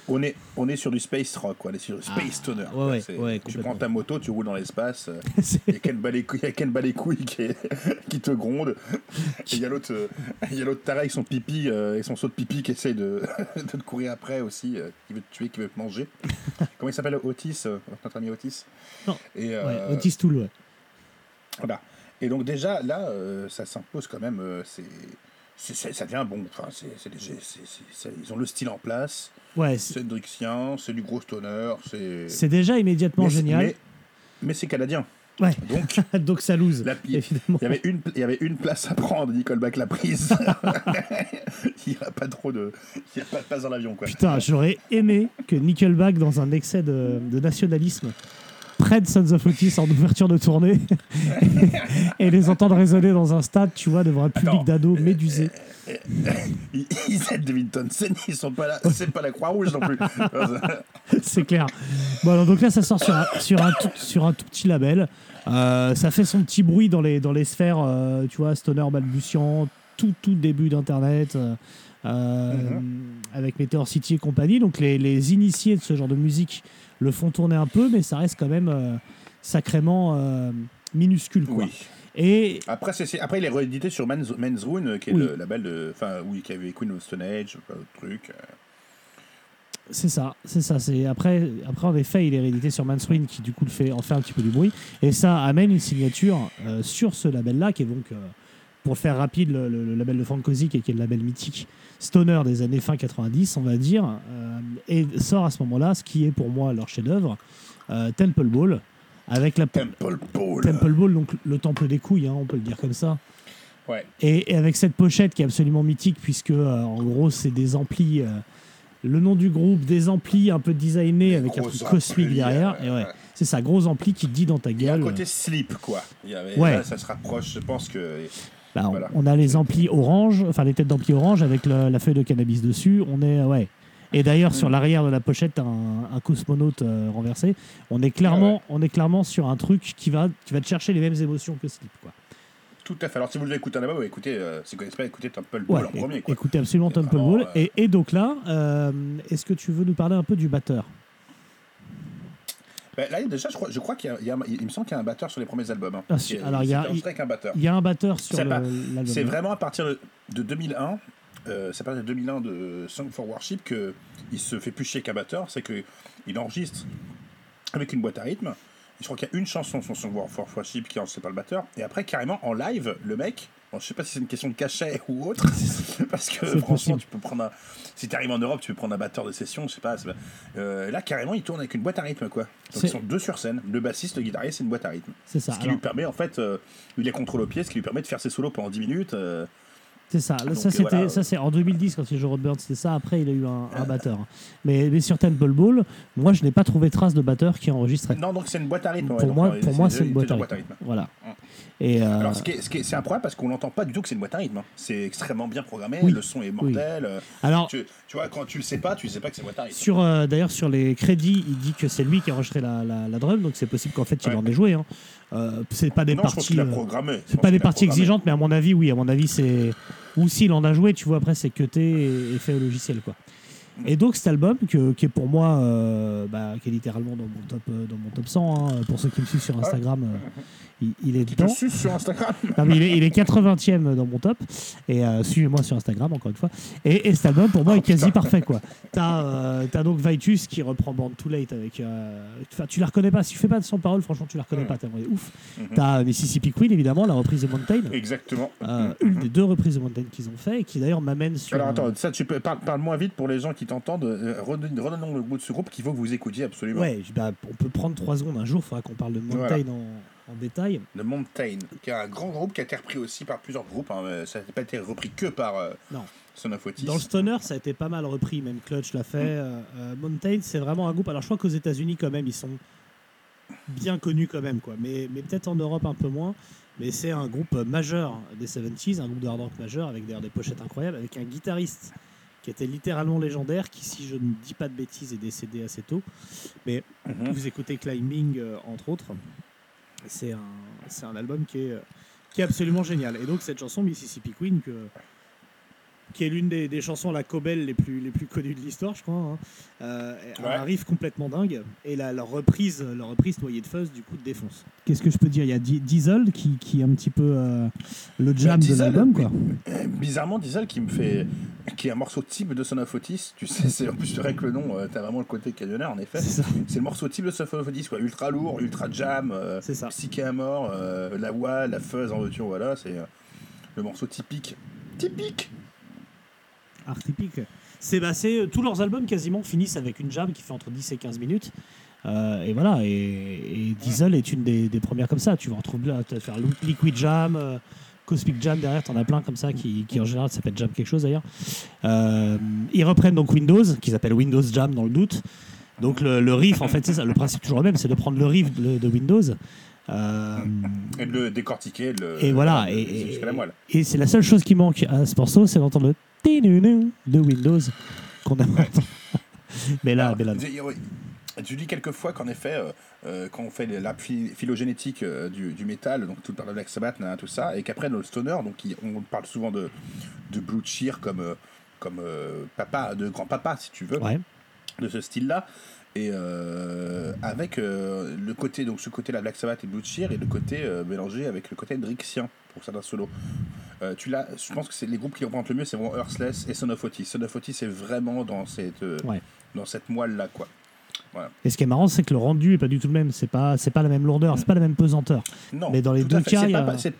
On est, on est sur du space rock, quoi. on est sur du space Ah, ouais, ouais, C'est- ouais, tu prends ta moto, tu roules dans l'espace, euh, il y a Ken Balécouille, il y a Ken Balécouille qui, est- qui te gronde, et il y a l'autre euh, taré avec son pipi, euh, avec son saut de pipi qui essaye de, de te courir après aussi, euh, qui veut te tuer, qui veut te manger. Comment il s'appelle Otis, euh, notre ami Otis Non. Et, euh, ouais, Otis Tool, ouais. voilà. Et donc déjà, là, euh, ça s'impose quand même, euh, c'est... ça devient bon, enfin, c'est, ils ont le style en place, Ouais, c'est Hendrixien, c'est du gros stoner, c'est... c'est déjà immédiatement Mais génial. Mais, mais c'est canadien. Ouais. Donc, Donc ça lose, il y avait une, il y avait une place à prendre. Nickelback l'a prise. il n'y a pas trop de, il y a pas de place dans l'avion, quoi. Putain, j'aurais aimé que Nickelback, dans un excès de, de nationalisme, prenne Sons of Otis en ouverture de tournée et les entendre résonner dans un stade, tu vois, devant un public d'ados médusés. Ils, ils aident Devin Townsend, ils sont pas là. C'est pas la Croix-Rouge non plus. C'est clair. Bon, alors, donc là, ça sort sur un, sur un, tout, sur un tout petit label. Euh, ça fait son petit bruit dans les, dans les sphères, euh, tu vois, stoner balbutiant, tout, tout début d'Internet, euh, euh, avec Meteor City et compagnie. Donc les, les initiés de ce genre de musique le font tourner un peu, mais ça reste quand même euh, sacrément euh, minuscule. Quoi. oui. Et Après, après, il est réédité sur Men's, Men's Ruin, euh, qui est Oui. le label de, enfin, oui, qui avait Queen of Stone Age, plein d'autres trucs. euh. C'est ça, c'est ça. C'est après, après en effet, il est réédité sur Manswin qui du coup le fait en fait un petit peu du bruit et ça amène une signature euh, sur ce label-là qui est donc, euh, pour faire rapide, le, label de Frank Kozik qui est le label mythique Stoner des années fin 90, on va dire, euh, et sort à ce moment-là ce qui est pour moi leur chef-d'œuvre, euh, Temple Ball, avec la Temple Ball. Temple Ball, donc le temple des couilles, hein, on peut le dire comme ça. Ouais. Et, et avec cette pochette qui est absolument mythique, puisque euh, en gros, c'est des amplis. le nom du groupe, des amplis un peu designés Des avec un truc cosmique derrière. et ouais, c'est ça, gros ampli qui te dit dans ta Il y a un gueule. côté slip, quoi. Il y avait, Ouais. là, ça se rapproche, je pense que. Bah, on, voilà. on a les amplis orange, enfin les têtes d'amplis orange avec la feuille de cannabis dessus. On est euh, ouais. Et d'ailleurs Mm. sur l'arrière de la pochette, un, un cosmonaute euh, renversé. On est clairement, Ah on est clairement sur un truc qui va, qui va te chercher les mêmes émotions que Slip, quoi. Tout à fait. Alors, si vous devez écouter un album, écoutez, euh, si vous connaissez pas, écoutez Temple Ball Ouais, en premier, quoi. écoutez absolument Temple Ball. euh, Et, et donc là, euh, est-ce que tu veux nous parler un peu du batteur? Ben, là, déjà, je crois, je crois qu'il y a, il y a- il me semble qu'il y a un batteur sur les premiers albums. hein. Ah, si- alors, il y a- un batteur. Il y a un batteur sur l'album. C'est vraiment à partir de, de 2001, euh, c'est à partir de 2001 de Song for Worship que il se fait plus chier qu'un batteur, c'est que il enregistre avec une boîte à rythme. Je crois qu'il y a une chanson sur Song for Worship qui enregistre pas le batteur, et après carrément en live, le mec. Bon, je sais pas si c'est une question de cachet ou autre, parce que franchement, possible. tu peux prendre un. Si tu arrives en Europe, tu peux prendre un batteur de session, je sais pas. euh, là, carrément, il tourne avec une boîte à rythme, quoi. Donc, ils sont deux sur scène. Le bassiste, le guitariste, c'est une boîte à rythme. C'est ça. Ce qui alors, lui permet, en fait, euh, il est contrôle au pied, ce qui lui permet de faire ses solos pendant 10 minutes. euh, C'est ça. Donc, ça, euh, c'était, voilà. ça, c'est en 2010 quand il joue Roadburn, c'était ça. Après, il a eu un, un batteur. Mais, mais sur Temple Ball, moi, je n'ai pas trouvé trace de batteur qui enregistrait. Non, donc c'est une boîte à rythme. pour moi, euh, pour moi, c'est une boîte à rythme. Voilà. Et euh, Alors, ce qui est, ce c'est un problème parce qu'on n'entend pas du tout que c'est une boîte à rythme. hein. C'est extrêmement bien programmé, Oui. le son est mortel. euh, alors, Tu, tu vois, quand tu le sais pas, tu sais pas que c'est une boîte à rythme. sur, euh, d'ailleurs, sur les crédits, il dit que c'est lui qui a enregistré la, la, la drum, donc c'est possible qu'en fait, il Ouais. en ait joué. Hein. Euh, c'est pas des non, parties. euh, C'est pas des parties exigeantes, mais à mon avis, oui. À mon avis, c'est. Ou s'il en a joué, tu vois, après, c'est cuté et, et fait au logiciel, quoi. Et donc, cet album, que- qui est pour moi, euh, bah, qui est littéralement dans mon top, euh, dans mon top 100, hein, pour ceux qui me suivent sur Instagram, euh, il, il est te dedans. sur Instagram. Non, mais il, est, il est 80e dans mon top. Et euh, suivez-moi sur Instagram, encore une fois. Et, et cet album, pour moi, est quasi parfait. quoi. T'as donc Vitus qui reprend Born Too Late avec. tu la reconnais pas. Si tu fais pas de son parole, franchement, tu la reconnais Mm. pas. Tellement ouf. Mhm. T'as Mississippi Queen, évidemment, la reprise de Mountain. Exactement. Euh, une des deux reprises de Mountain qu'ils ont fait et qui d'ailleurs m'amène sur. Alors attends, ça tu peux parle, parle moins vite pour les gens qui t'entendent. euh, Redonnons le bout de ce groupe qu'il faut que vous écoutiez absolument. Ouais, bah, on peut prendre trois secondes un jour, il faudra qu'on parle de Mountain Voilà. en, en détail. The Mountain, qui est un grand groupe qui a été repris aussi par plusieurs groupes. hein, Ça n'a pas été repris que par euh, Non. Son. Dans le stoner, ça a été pas mal repris, même Clutch l'a fait. Euh, euh, Mountain, c'est vraiment un groupe. Alors, je crois qu'aux États-Unis, quand même, ils sont bien connus, quand même, quoi. Mais, mais peut-être en Europe un peu moins. Mais c'est un groupe majeur des 70s, un groupe de hard rock majeur, avec d'ailleurs des pochettes incroyables, avec un guitariste qui était littéralement légendaire, qui, si je ne dis pas de bêtises, est décédé assez tôt. Mais Mhm. vous écoutez Climbing, euh, entre autres. C'est un, album qui est, euh, qui est absolument génial. Et donc, cette chanson, Mississippi Queen, que, qui est l'une des, des chansons à la Cobel les plus, les plus connues de l'histoire, je crois, hein, euh, a Ouais. un riff complètement dingue. Et la, leur reprise, leur reprise noyée de fuzz, du coup, défonce. Qu'est-ce que je peux dire? Il y a Di- Diesel qui, qui est un petit peu euh, le jam de Diesel, l'album, quoi. Bizarrement, Diesel qui me fait. qui est un morceau type de Son of Otis. Tu sais, c'est en plus, c'est vrai que le nom, euh, t'as vraiment le côté camionneur en effet. C'est ça. C'est le morceau type de Son of Otis, quoi. Ultra lourd, ultra jam, euh, C'est ça. psyché à mort, euh, la voix, la fuzz en voiture, voilà. C'est euh, le morceau typique. Typique Art typique. C'est bah, c'est- tous leurs albums quasiment finissent avec une jam qui fait entre 10 et 15 minutes. Euh, et voilà, et, et Diesel est une des, des premières comme ça. Tu vas retrouver là, tu vas faire Liquid Jam, euh, Cosmic Jam derrière, t'en as plein comme ça qui, qui en général s'appelle Jam quelque chose d'ailleurs. Euh, ils reprennent donc Windows, qu'ils appellent Windows Jam dans le doute. Donc le, le riff, en fait, c'est ça. Le principe toujours le même, c'est de prendre le riff de, de Windows. euh, Et de le décortiquer, de le, Et voilà, de- et- et- c'est la seule chose qui manque à ce morceau, c'est d'entendre le de Windows qu'on entendre. Mais là, Alors, mais là. Tu dis quelquefois qu'en effet, euh, euh, quand on fait la phy- phylogénétique euh, du, du métal, donc tout le Black Sabbath, tout ça, et qu'après dans le stoner, donc il- on parle souvent de, de Blue Cheer comme, euh, comme papa, de grand-papa, si tu veux, ouais. de ce style-là. Et avec le côté, donc ce côté la Black Sabbath et Blue Cheer, et le côté mélangé avec le côté Hendrixien pour certains solos. Euh, tu l'as, je pense que c'est les groupes qui représentent le mieux, c'est vraiment Earthless et Son of Otis. Son of Otis est vraiment dans cette, euh, Ouais. dans cette moelle-là, quoi. Et ce qui est marrant, c'est que le rendu est pas du tout le même. C'est pas, c'est pas la même lourdeur, c'est pas la même pesanteur. Non, Mais dans les deux cas, c'est pas, a- pas- c'est,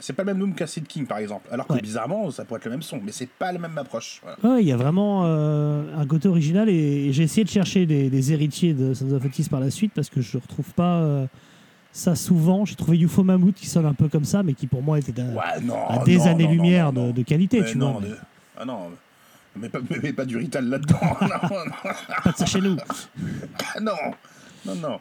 c'est le même nom qu'Acid King, par exemple. Alors que Ouais. bizarrement, ça pourrait être le même son, mais c'est pas la même approche. Voilà. Ouais, il y a vraiment euh, un côté original et, j'ai essayé de chercher des, des héritiers de Sons of Otis par la suite parce que je retrouve pas ça souvent. J'ai trouvé UFO Mammoth qui sonne un peu comme ça, mais qui pour moi était d'un- Ouais, non. à des années-lumière de, de qualité, Mais tu non, vois. Ah non, mais pas, mais- mais pas du Rital là-dedans. non, non, Pas de ça chez nous. ah non, non, non.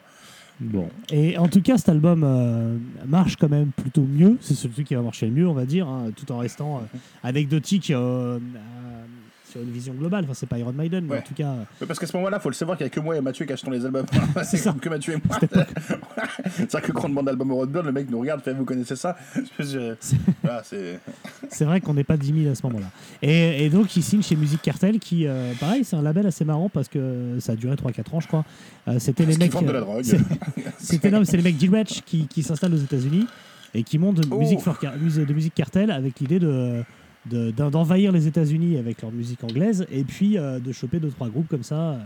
Bon. Et en tout cas, cet album euh, marche quand même plutôt mieux. C'est celui qui va marcher le mieux, on va dire, hein, tout en restant euh, anecdotique euh, euh, sur une vision globale. Enfin, c'est pas Iron Maiden, mais Ouais. en tout cas. euh, Mais parce qu'à ce moment-là, faut le savoir qu'il n'y a que moi et Mathieu qui achetons les albums. C'est ça. que Mathieu et moi. c'est vrai que quand on demande l'album au Roadburn, le mec nous regarde, fait Vous connaissez ça? Je- Voilà, c'est. Vrai qu'on n'est pas 10 000 à ce moment-là. Et, et donc, il signe chez Musique Cartel, qui, euh, pareil, c'est un label assez marrant parce que ça a duré 3-4 ans, je crois. Euh, C'était les mecs. euh, C'était non, c'est les mecs d'Ilwetch qui, qui s'installent aux États-Unis et qui montent de, Oh. musique, de musique cartel avec l'idée de de- d'en- d'envahir les États-Unis avec leur musique anglaise et puis euh, de choper deux trois groupes comme ça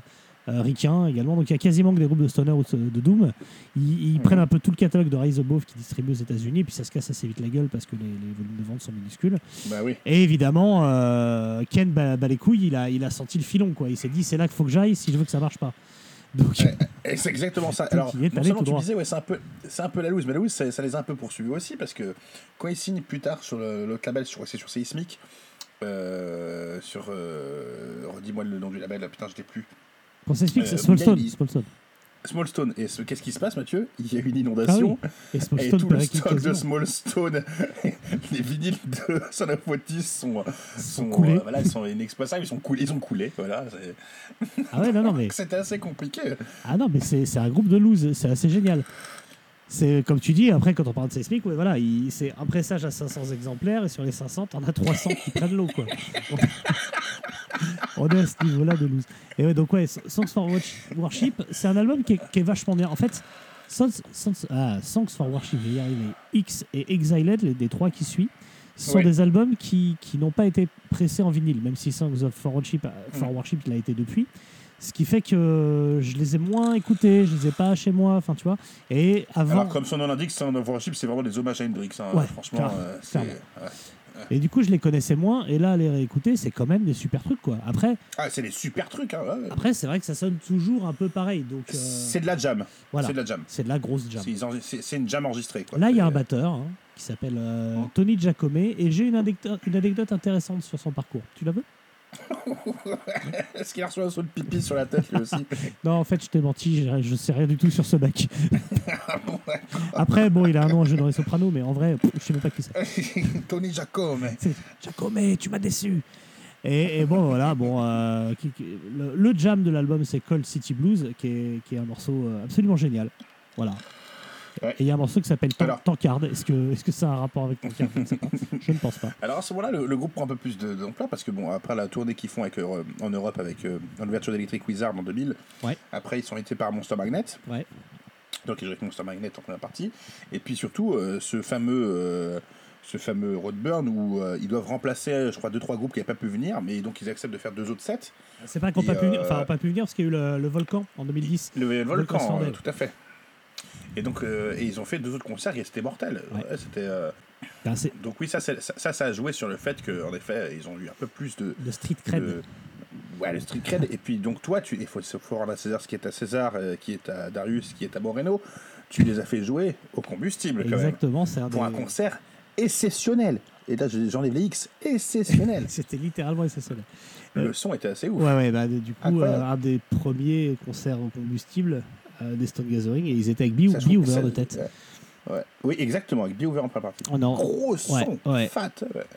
euh, ricains également. Donc il y a quasiment que des groupes de stoner ou de doom. Ils, ils prennent un peu tout le catalogue de Rise Above qui distribue aux États-Unis et puis ça se casse assez vite la gueule parce que les, les volumes de vente sont minuscules. Bah oui. et évidemment euh, Ken bat, bat les couilles il a, il a senti le filon quoi. Il s'est dit c'est là qu'il faut que j'aille si je veux que ça marche pas donc Ouais. Et c'est exactement ça. Alors, non seulement tu disais, ouais, c'est un peu, c'est un peu la loose, mais la loose, ça, ça les a un peu poursuivis aussi parce que quand ils signent plus tard sur le- l'autre label, sur, c'est sur Seismic, euh, sur, euh, redis-moi le nom du label, putain, je l'ai plus. ça explique Euh, c'est Billy. Smallstone. Et ce- qu'est-ce qui se passe, Mathieu? Il y a une inondation. et Et tout le stock de. Smallstone, les vinyles de Son of Otis sont, sont, coulés. euh, voilà, ils sont inexploitables, ils sont coulés, ils ont coulé, voilà. ah ouais non non mais C'était assez compliqué. Ah non, mais c'est c'est un groupe de loose, c'est assez génial. C'est comme tu dis, après quand on parle de Seismic, ouais, voilà, il- c'est un pressage à 500 exemplaires et sur les 500, t'en as 300 qui prennent l'eau. quoi. on est à ce niveau-là de loose. Et ouais, donc ouais, Songs for Worship, c'est un album qui est, qui est vachement bien. En fait, Songs, Songs- ah, Songs for Worship, je vais y arriver, X et Exiled, les trois qui suivent, sont Ouais. des albums qui, qui n'ont pas été pressés en vinyle, même si Songs of for Worship, euh, for. Worship l'a été depuis. Ce qui fait que je les ai moins écoutés, je les ai pas chez moi, enfin tu vois. Et avant, Alors, comme son nom l'indique, Sound of Worship, c'est vraiment des hommages à Hendrix. hein, Ouais, franchement, clairement, euh. Et du coup, je les connaissais moins. Et là, à les réécouter, c'est quand même des super trucs, quoi. Après, Ah, c'est des super trucs. Hein, ouais. après c'est vrai que ça sonne toujours un peu pareil. Donc, euh, C'est de la jam. voilà. C'est de la jam. C'est de la grosse jam. C'est une jam enregistrée. Quoi. Là, il y a un C'est- batteur hein, qui s'appelle euh, Oh. Tony Giacome. Et j'ai une, une anecdote intéressante sur son parcours. Tu la veux? Est-ce qu'il a reçu un saut de pipi sur la tête lui aussi Non, en fait, je t'ai menti. Je, je sais rien du tout sur ce mec. Bon, d'accord. Après, bon, il a un nom à jouer dans les sopranos, mais en vrai, pff, je sais même pas qui c'est. Tony Giacome. C'est Giacome, tu m'as déçu. Et, et bon, voilà, bon, euh, qui- qui- le, le jam de l'album, c'est Cold City Blues, qui est, qui est un morceau euh, absolument génial. Voilà. Ouais. Et il y a un morceau qui s'appelle Tan- Alors. Tankard. Est-ce que, est-ce que ça a un rapport avec Tankard Je ne sais pas. Je ne pense pas. Alors à ce moment-là, le, le groupe prend un peu plus d'ampleur parce que bon, après la tournée qu'ils font avec, euh, en Europe avec euh, l'ouverture d'Electric Wizard en 2000, Ouais. après ils sont été par Monster Magnet. Ouais. Donc ils jouent avec Monster Magnet en première partie. Et puis surtout, euh, ce fameux. ce fameux Roadburn où euh, ils doivent remplacer, je crois, deux trois groupes qui n'avaient pas pu venir, mais donc ils acceptent de faire deux autres sets. C'est pas qu'on Et, pas pu venir, euh, pas pu venir parce qu'il y a eu le, le volcan en 2010. Le Volcan volcan, Sandel. euh, tout à fait. Et donc, euh, et ils ont fait deux autres concerts et c'était mortel. Ouais. Ouais, c'était. euh, Ben, Donc oui, ça, ça, a joué sur le fait qu'en effet, ils ont eu un peu plus de, de street cred. de- ouais, le street cred. Et puis donc toi, tu, il faut, faut rendre à César ce qui est à César, euh, qui est à Darius, qui est à Moreno. Tu les as fait jouer au combustible quand même Exactement, c'est un pour un concert exceptionnel. Et là, je- j'enlève les X, exceptionnel. C'était littéralement exceptionnel. Le son était assez ouf. Ouais, ouais, bah, du coup, un des premiers concerts au combustible euh, des Stone Gathering, et ils étaient avec Be, Sachant Be que Over ça- de tête. ouais. Oui, exactement, avec Be Over en première partie. Oh non, Gros son, Ouais, fat.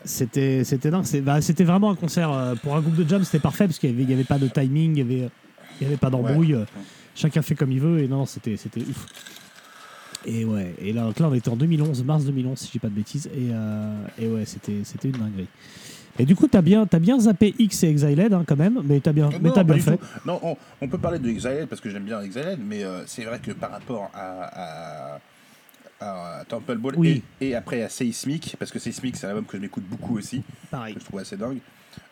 c'était c'était dingue. Bah, c'était vraiment un concert euh, pour un groupe de jam, c'était parfait parce qu'il n'y avait, il y avait pas de timing, il y avait, il y avait pas d'embrouille. euh, Chacun fait comme il veut, et non, c'était c'était ouf. Et ouais, et là, donc là, on était en 2011, mars 2011, si je dis pas de bêtises, et, euh, et ouais, c'était c'était une dinguerie. Et du coup, t'as bien, as bien zappé X et Exiled hein, quand même, mais t'as bien, mais Non, t'as pas bien fait. Non, on, on peut parler de Exiled parce que j'aime bien Exiled, mais euh, c'est vrai que par rapport à, à, à Temple Ball Oui. et, et après à Seismic, parce que Seismic c'est un album que je m'écoute beaucoup aussi, Pareil. que je trouve assez dingue.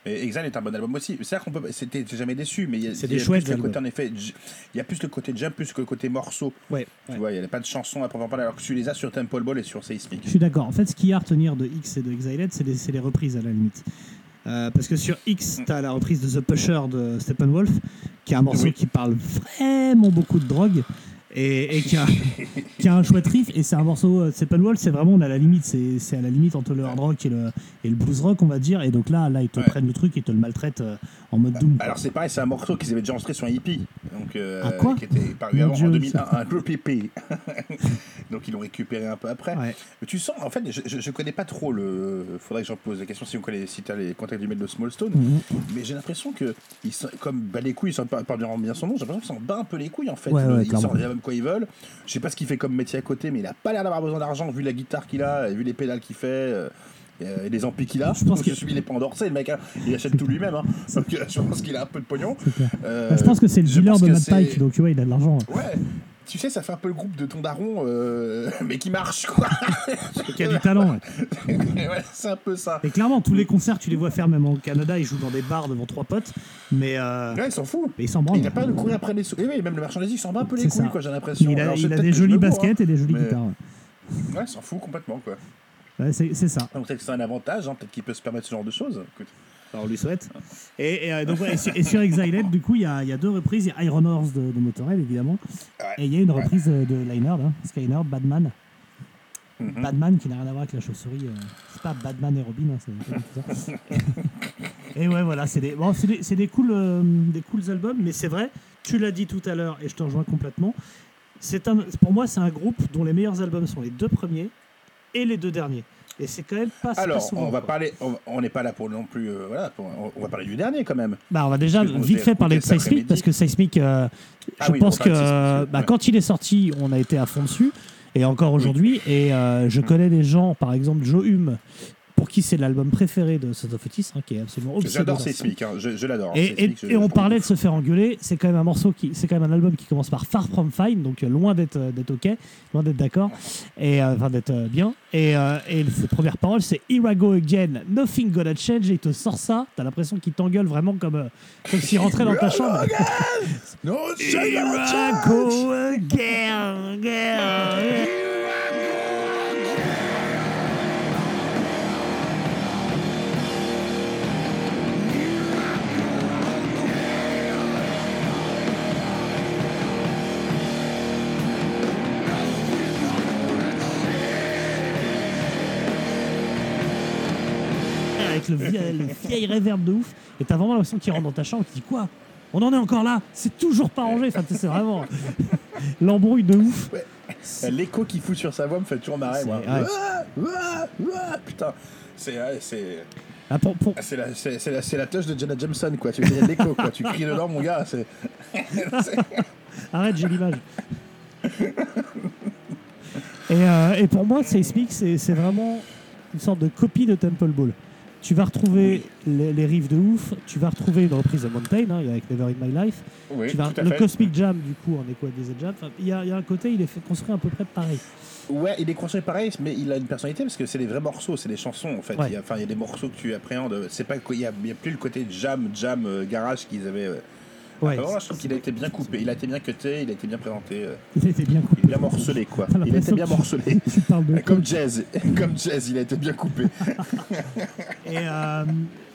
Et Exile est un bon album aussi. C'est vrai qu'on peut, c'était jamais déçu, mais il y a, C'est des chouettes plus le albums. côté en effet, j- il y a plus le côté jam, plus que le côté morceau. Ouais. Tu ouais. vois, il n'y a pas de chansons à proprement parler, alors que tu les as sur Temple Ball et sur Seismic. Je suis d'accord. En fait, ce qu'il y a à retenir de X et de Exiled, c'est les, c'est les reprises à la limite. Euh, parce que sur X, tu as la reprise de The Pusher de Steppenwolf, qui est un morceau Oui. qui parle vraiment beaucoup de drogue et, et qui, a, qui a un chouette riff. Et c'est un morceau, euh, Steppenwolf, c'est vraiment on est à la limite, c'est c'est à la limite entre le hard rock et le, et le blues rock, on va dire. Et donc là, là ils te Ouais. prennent le truc et te le maltraitent euh, en mode Doom. Alors c'est pareil, c'est un morceau qu'ils avaient déjà enregistré sur un hippie, donc euh, Ah, quoi qui était paru Mon avant Dieu, en 2001, un groupe hippie. donc ils l'ont récupéré un peu après. Ouais. Mais tu sens, en fait, je, je, je connais pas trop le. Faudrait que j'en pose la question si on connaît, si t'as les contacts du mail de Smallstone. Mhm. Mais j'ai l'impression que, ils sont- comme bah, les couilles, ils s'en parlent bien, bien son nom, j'ai l'impression qu'ils s'en bat un peu les couilles en fait. Ouais, Le- ouais, ils les quoi ils veulent. Je sais pas ce qu'il fait comme métier à côté, mais il a pas l'air d'avoir besoin d'argent vu la guitare qu'il a, et vu les pédales qu'il fait. euh, et les amplis qu'il a. Je pense qu'il- suis, il est pas le mec. hein. Il achète tout lui-même. Hein. Donc euh, je pense qu'il a un peu de pognon. Euh, Bah, je pense que c'est le dealer de Mad Pike, donc tu vois, il a de l'argent. Ouais. Tu sais, ça fait un peu le groupe de ton daron, euh, mais qui marche, quoi. Qui a du talent. ouais. ouais, c'est un peu ça. Et clairement, tous les concerts, tu les vois faire, même au Canada, ils jouent dans des bars devant trois potes, mais, euh, Ouais, il s'en fout. mais ils s'en branlent. Il n'a pas de courir après les sous. Et oui, même le merchandising, il s'en bat un peu les couilles, ça. quoi, j'ai l'impression. Il a, Alors, il a des me gourre, baskets et des jolies mais- guitares. ouais. hein. Ouais, il s'en fout complètement, quoi. Ouais, c'est ça. Donc peut-être que c'est un avantage, hein, peut-être qu'il peut se permettre ce genre de choses. Écoute. On lui souhaite. Et, et, euh, donc, ouais, et sur, et sur Exiled, du coup, il y a, il y a deux reprises. Il y a Iron Horse de, de Motorhead, évidemment. Ouais. Et il y a une reprise de, de Lynyrd, hein, Skynyrd, Badman. Mhm. Badman qui n'a rien à voir avec la chauve-souris. euh, c'est pas Badman et Robin, hein, c'est et ouais, voilà, c'est des, bon, des, des, cool, euh, des cools albums, mais c'est vrai, tu l'as dit tout à l'heure et je te rejoins complètement. Un, pour moi, c'est un groupe dont les meilleurs albums sont les deux premiers et les deux derniers. Et c'est quand même pas, pas Alors, souvent. on va quoi. parler, on- n'est pas là pour non plus, euh, voilà, pour- on, on va parler du dernier quand même. Bah, on va déjà vite fait parler de Seismic parce que Seismic, euh, Ah je oui, pense que euh, bah, ouais. quand il est sorti, on a été à fond dessus et encore aujourd'hui. Et je connais des gens, par exemple Joe Hume, pour qui c'est l'album préféré de Sons of Otis, hein, qui est absolument obsédé. J'adore. Seismic, hein, je, je l'adore. Et, on parlait de se faire engueuler, c'est quand même un morceau qui, c'est quand même un album qui commence par Far From Fine, donc loin d'être euh, d'être ok, loin d'être d'accord, et euh, enfin d'être euh, bien. Et, euh, et ses premières paroles, c'est Here I go again, nothing gonna change. Et il te sort ça, t'as l'impression qu'il t'engueule vraiment comme comme s'il rentrait dans ta chambre. Here I go again, again. Avec le vieil, le vieil reverb de ouf. Et t'as vraiment l'impression qu'il rentre dans ta chambre et qu'il dit quoi? On en est encore là? C'est toujours pas rangé. Enfin, c'est vraiment l'embrouille de ouf. L'écho qu'il fout sur sa voix me fait toujours marrer, moi. ouais. Ah, ah, ah, putain, c'est c'est Ah, pour- pour- c'est la, c'est, la, touche de Jenna Jameson, quoi. Tu fais l'écho, quoi. Tu cries dedans, mon gars. C'est, Arrête, j'ai l'image. et, euh, et pour moi, Seismic, c'est c'est vraiment une sorte de copie de Temple Ball. Tu vas retrouver les, les riffs de ouf, tu vas retrouver une reprise de Mountain hein, avec Never in My Life, oui, tu vas, le fait. Cosmic Jam du coup en écho à Diesel Jam. Il y, a il y a un côté, il est fait construit à peu près pareil. Ouais, il est construit pareil, mais il a une personnalité parce que c'est des vrais morceaux, c'est des chansons en fait. Ouais. Il y a- Enfin, il y a des morceaux que tu appréhendes. C'est pas qu'il y a, il y a plus le côté jam, jam, euh, garage qu'ils avaient. Ouais, Vraiment, je trouve qu'il a été bien coupé, il a été bien cuté, il a été bien présenté, euh, il était bien il coupé. est bien morcelé quoi. Il a été bien morcelé. De Comme jazz, comme jazz, il a été bien coupé. Et, euh,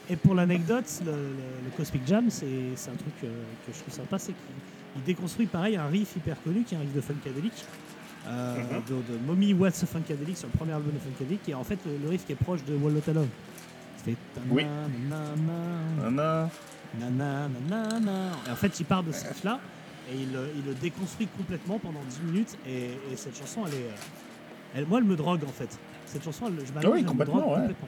et pour l'anecdote, le, le- le Cosmic Jam, c'est un truc que je trouve sympa, c'est qu'il il déconstruit pareil un riff hyper connu qui est un riff de Funkadelic, euh, Mhm. de, de Mommy What's a Funkadelic sur le premier album de Funkadelic, qui est en fait le, le riff qui est proche de Wall Lotta Love. C'est Oui. Nanana, nanana. Et en fait, il part de ce riff-là et il, le- il le déconstruit complètement pendant 10 minutes. Et, et cette chanson, elle est. euh, elle- moi, elle me drogue en fait. Cette chanson, elle, je m'allonge, Oui, elle me complètement, drogue ouais. complètement.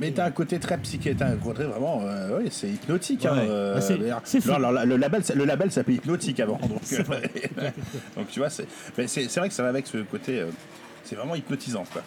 Mais t'as un côté très psyché, t'as un côté vraiment, euh, ouais, c'est hypnotique. Hein, Ouais. euh, Bah, c'est- Non, alors, le label, le label s'appelle Hypnotique avant. Donc, euh, vrai. donc tu vois, c'est, c'est, vrai que ça va avec ce côté, euh, c'est vraiment hypnotisant. Quoi.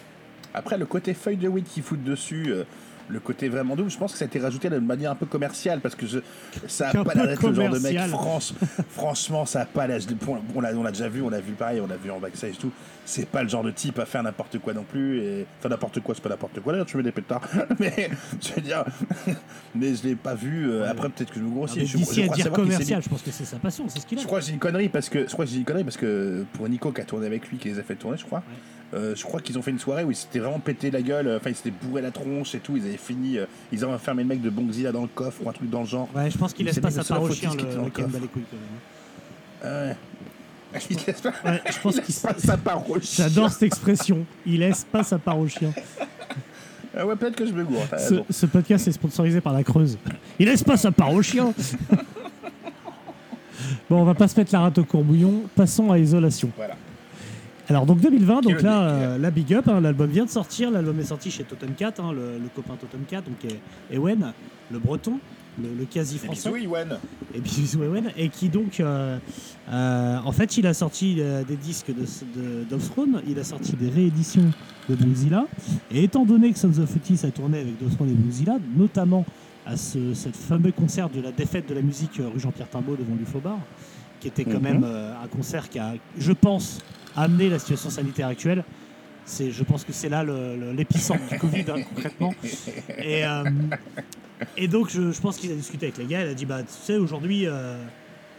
Après, le côté feuille de weed qui foutent dessus, euh, le côté vraiment double, je pense que ça a été rajouté de manière un peu commerciale parce que je, ça a pas l'air d'être le genre de mec. France, franchement, ça a pas l'air. bon, on, l'a, on l'a déjà vu, on l'a vu pareil, on l'a vu en backstage et tout. C'est pas le genre de type à faire n'importe quoi non plus. Et... Enfin, n'importe quoi, c'est pas n'importe quoi. D'ailleurs, tu mets des pétards. mais je veux dire, mais je l'ai pas vu. euh, après, peut-être que je me grossis. Je, je crois dire commercial, je pense que c'est sa passion, c'est ce qu'il a. je crois que j'ai une connerie parce que je crois que j'ai une connerie parce que pour Nico qui a tourné avec lui, qui les a fait tourner, je crois. Euh, je crois qu'ils ont fait une soirée où ils s'étaient vraiment pété la gueule. euh, Enfin, ils s'étaient bourré la tronche et tout. Ils avaient fini. euh, ils avaient enfermé le mec de Bongzi là dans le coffre ou un truc dans le genre. Ouais, je pense qu'il Il laisse pas sa part au chien, le, dans le le Ken coffre. bat les couilles, quand même. Ouais. Il laisse pas, Ouais, je pense il qu'il laisse pas sa part au chien. J'adore cette expression. Il laisse pas sa part au chien. Ah ouais, peut-être que je me gourre. Ce, ce podcast est sponsorisé par la Creuse. Il laisse pas sa part au chien. Bon, on va pas se mettre la rate au courbouillon. Passons à Isolation. Voilà. Alors, donc 2020, donc là, big. euh, la Big Up, hein, l'album vient de sortir. L'album est sorti chez Totem Cat, hein, le, le copain Totem Cat, donc est- Ewen, le breton, le, le quasi Et français. bisous, Iwan. et bisous Ewen, et qui donc, euh, euh, en fait, il a sorti euh, des disques de, de, d'Offthrone, il a sorti des rééditions de Bluezilla, et étant donné que Sons of Otis a tourné avec d'Offthrone et Bluezilla, notamment à ce cette fameux concert de la défaite de la musique euh, rue Jean-Pierre Timbaud devant l'UFOBAR, qui était quand Mhm. même euh, un concert qui a, je pense, amené la situation sanitaire actuelle. C'est, je pense que c'est là l'épicentre du Covid, hein, concrètement. Et, euh, donc, je, pense qu'il a discuté avec les gars. Il a dit Bah, tu sais, aujourd'hui, euh,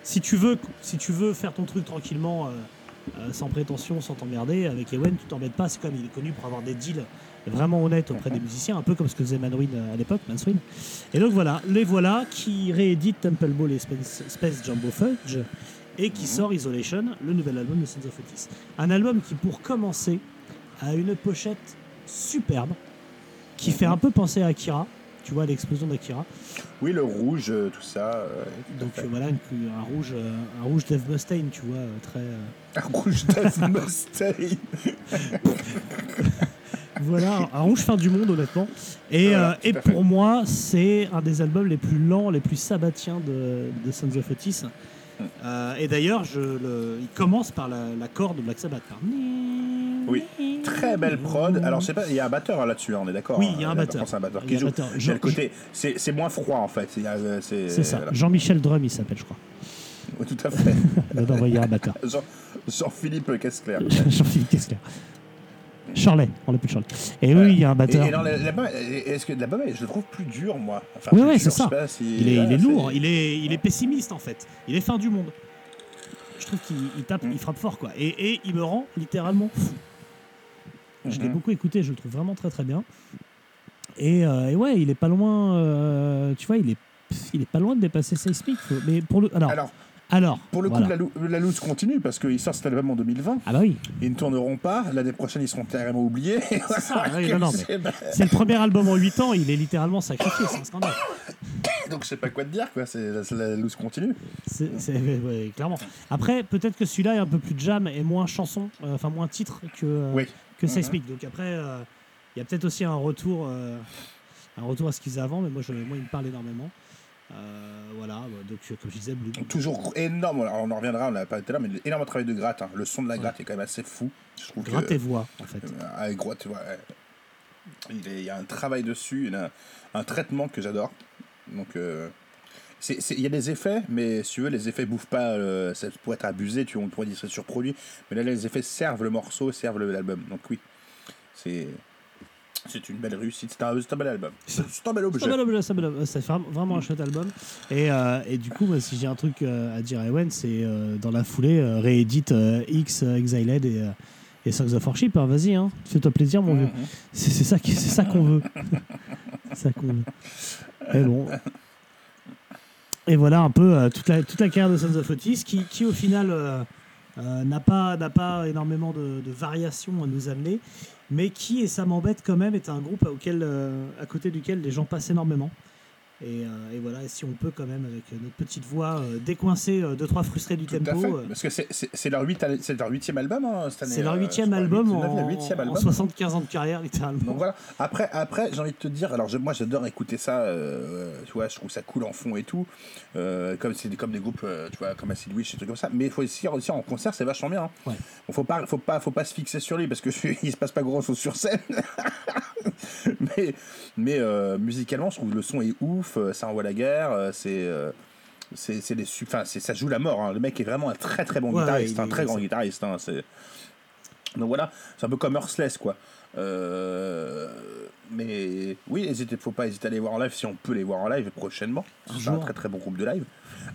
si, tu veux, si tu veux faire ton truc tranquillement, euh, sans prétention, sans t'emmerder, avec Ewen, tu t'embêtes pas. C'est comme il est connu pour avoir des deals vraiment honnêtes auprès des musiciens, un peu comme ce que faisait Manwin à l'époque, Manswin. Et donc, voilà, les voilà qui rééditent Temple Ball et Space, Space Jumbo Fudge et qui sort Isolation, le nouvel album de Sons of Otis. Un album qui, pour commencer, a une pochette superbe qui fait un peu penser à Akira. Tu vois l'explosion d'Akira. Oui, le rouge, euh, tout ça. euh, tout Donc euh, voilà, une- un rouge, euh, un rouge Dave Mustaine, tu vois, euh, très. Un rouge Dave Mustaine. voilà, un rouge fin du monde, honnêtement. Et, Voilà, euh, et pour moi, c'est un des albums les plus lents, les plus sabbatiens de, de Sons of Otis. Euh, et d'ailleurs, il commence par la, la corde de Black Sabbath. par- Oui, très belle prod. Alors, pas, il y a un batteur hein, là-dessus, hein, on est d'accord Oui, hein, il y a un batteur. C'est un batteur Il y qui a un joue. batteur. Il y a Jean- le côté, c'est c'est moins froid en fait. Il y a, euh, C'est C'est ça. voilà. Jean-Michel Drum, il s'appelle, je crois. Oui, Tout à fait. On va envoyer un batteur. Jean- Jean-Philippe Kessler. Jean-Philippe Kessler. Charlet, on l'appelle Charlet. Et oui, il y a un Et, batteur. et la- l'album, est-ce que l'album, je le trouve plus dur, moi. Enfin, Oui, dur, c'est ça. si- Il est, il est lourd, il est, il est pessimiste en fait. Il est fin du monde. Je trouve qu'il il tape, Mm. il frappe fort quoi. Et, et il me rend littéralement fou. Je l'ai Mhm. beaucoup écouté, je le trouve vraiment très très bien. Et, euh, et ouais, il est pas loin. euh, tu vois, il est, il est pas loin de dépasser Seismic. Mais pour le, alors, Alors, Alors, Pour le coup, voilà. la, la loose continue parce qu'ils sortent cet album en 2020. Ah bah oui, Ils ne tourneront pas. L'année prochaine, ils seront carrément oubliés. c'est oui, le premier album en 8 ans, il est littéralement sacrifié, c'est un scandale. Donc, je sais pas quoi te dire, quoi. C'est la, la loose continue. Ouais, clairement. Après, peut-être que celui-là est un peu plus jam et moins chanson, euh, enfin moins titre que, euh, Oui. que Mhm. Seismic. Donc après, euh, il y a peut-être aussi un retour, euh, un retour à ce qu'ils faisaient avant, mais moi, je, moi il me parle énormément. Euh, voilà, bah, donc euh, comme je disais, Blue. Toujours énorme. Alors, on en reviendra, on l'a pas été là, mais énorme travail de gratte. hein. Le son de la gratte est quand même assez fou. Je trouve que- Gratte et voix, en fait. Euh, tu vois, ouais. il, est- il y a un travail dessus, il y a un, un traitement que j'adore. Donc, euh, c'est- c'est- il y a des effets, mais si tu veux, les effets bouffent pas, ça pourrait être abusé, tu, on pourrait dire c'est surproduit, mais là, les effets servent le morceau, servent l'album. Donc, oui, c'est. C'est une belle réussite, c'est un, c'est un bel album. C'est c'est un bel C'est objet. un bel objet, c'est un bel objet. C'est vraiment, vraiment un chouette album. Et, euh, et du coup, moi, si j'ai un truc euh, à dire à Ewen, c'est euh, dans la foulée, euh, réédite euh, X, Exiled et, euh, et Songs of Worship. hein. Vas-y, hein. fais-toi plaisir, mon vieux. Mhm. C'est c'est ça, qui- c'est ça qu'on veut. c'est ça qu'on veut. Et bon. Et voilà un peu euh, toute, la, toute la carrière de Sons of Otis qui, qui au final euh, euh, n'a pas, n'a pas énormément de, de variations à nous amener, mais qui, et ça m'embête quand même, est un groupe auquel, euh, à côté duquel les gens passent énormément. Et, euh, et voilà, et si on peut quand même, avec notre petite voix, euh, décoincer euh, deux, trois frustrés du Tout à tempo. fait. euh, Parce que c'est- leur, huitième album hein, cette année. c'est leur euh, huitième album, en, huitième en album. 75 ans de carrière, littéralement. Donc voilà. Après, après j'ai envie de te dire, alors je- moi j'adore écouter ça, euh, tu vois, je trouve ça cool en fond et tout. Euh, comme c'est comme des groupes, euh, tu vois, comme Acid Witch et trucs comme ça. Mais il faut aussi, aussi en concert, c'est vachement bien. hein. Ouais. Bon, faut pas, faut pas, faut pas se fixer sur lui parce que il se passe pas grand chose sur scène. mais, mais euh, musicalement, je trouve que le son est ouf, euh, ça envoie la guerre, euh, c'est. euh, c'est c'est des enfin, ça joue la mort hein. le mec est vraiment un très très bon Ouais, guitariste un très grand guitariste hein, c'est donc voilà, c'est un peu comme Earthless, quoi. Euh, mais oui, hésitez, faut pas hésiter à les voir en live si on peut les voir en live prochainement. C'est un très très bon groupe de live.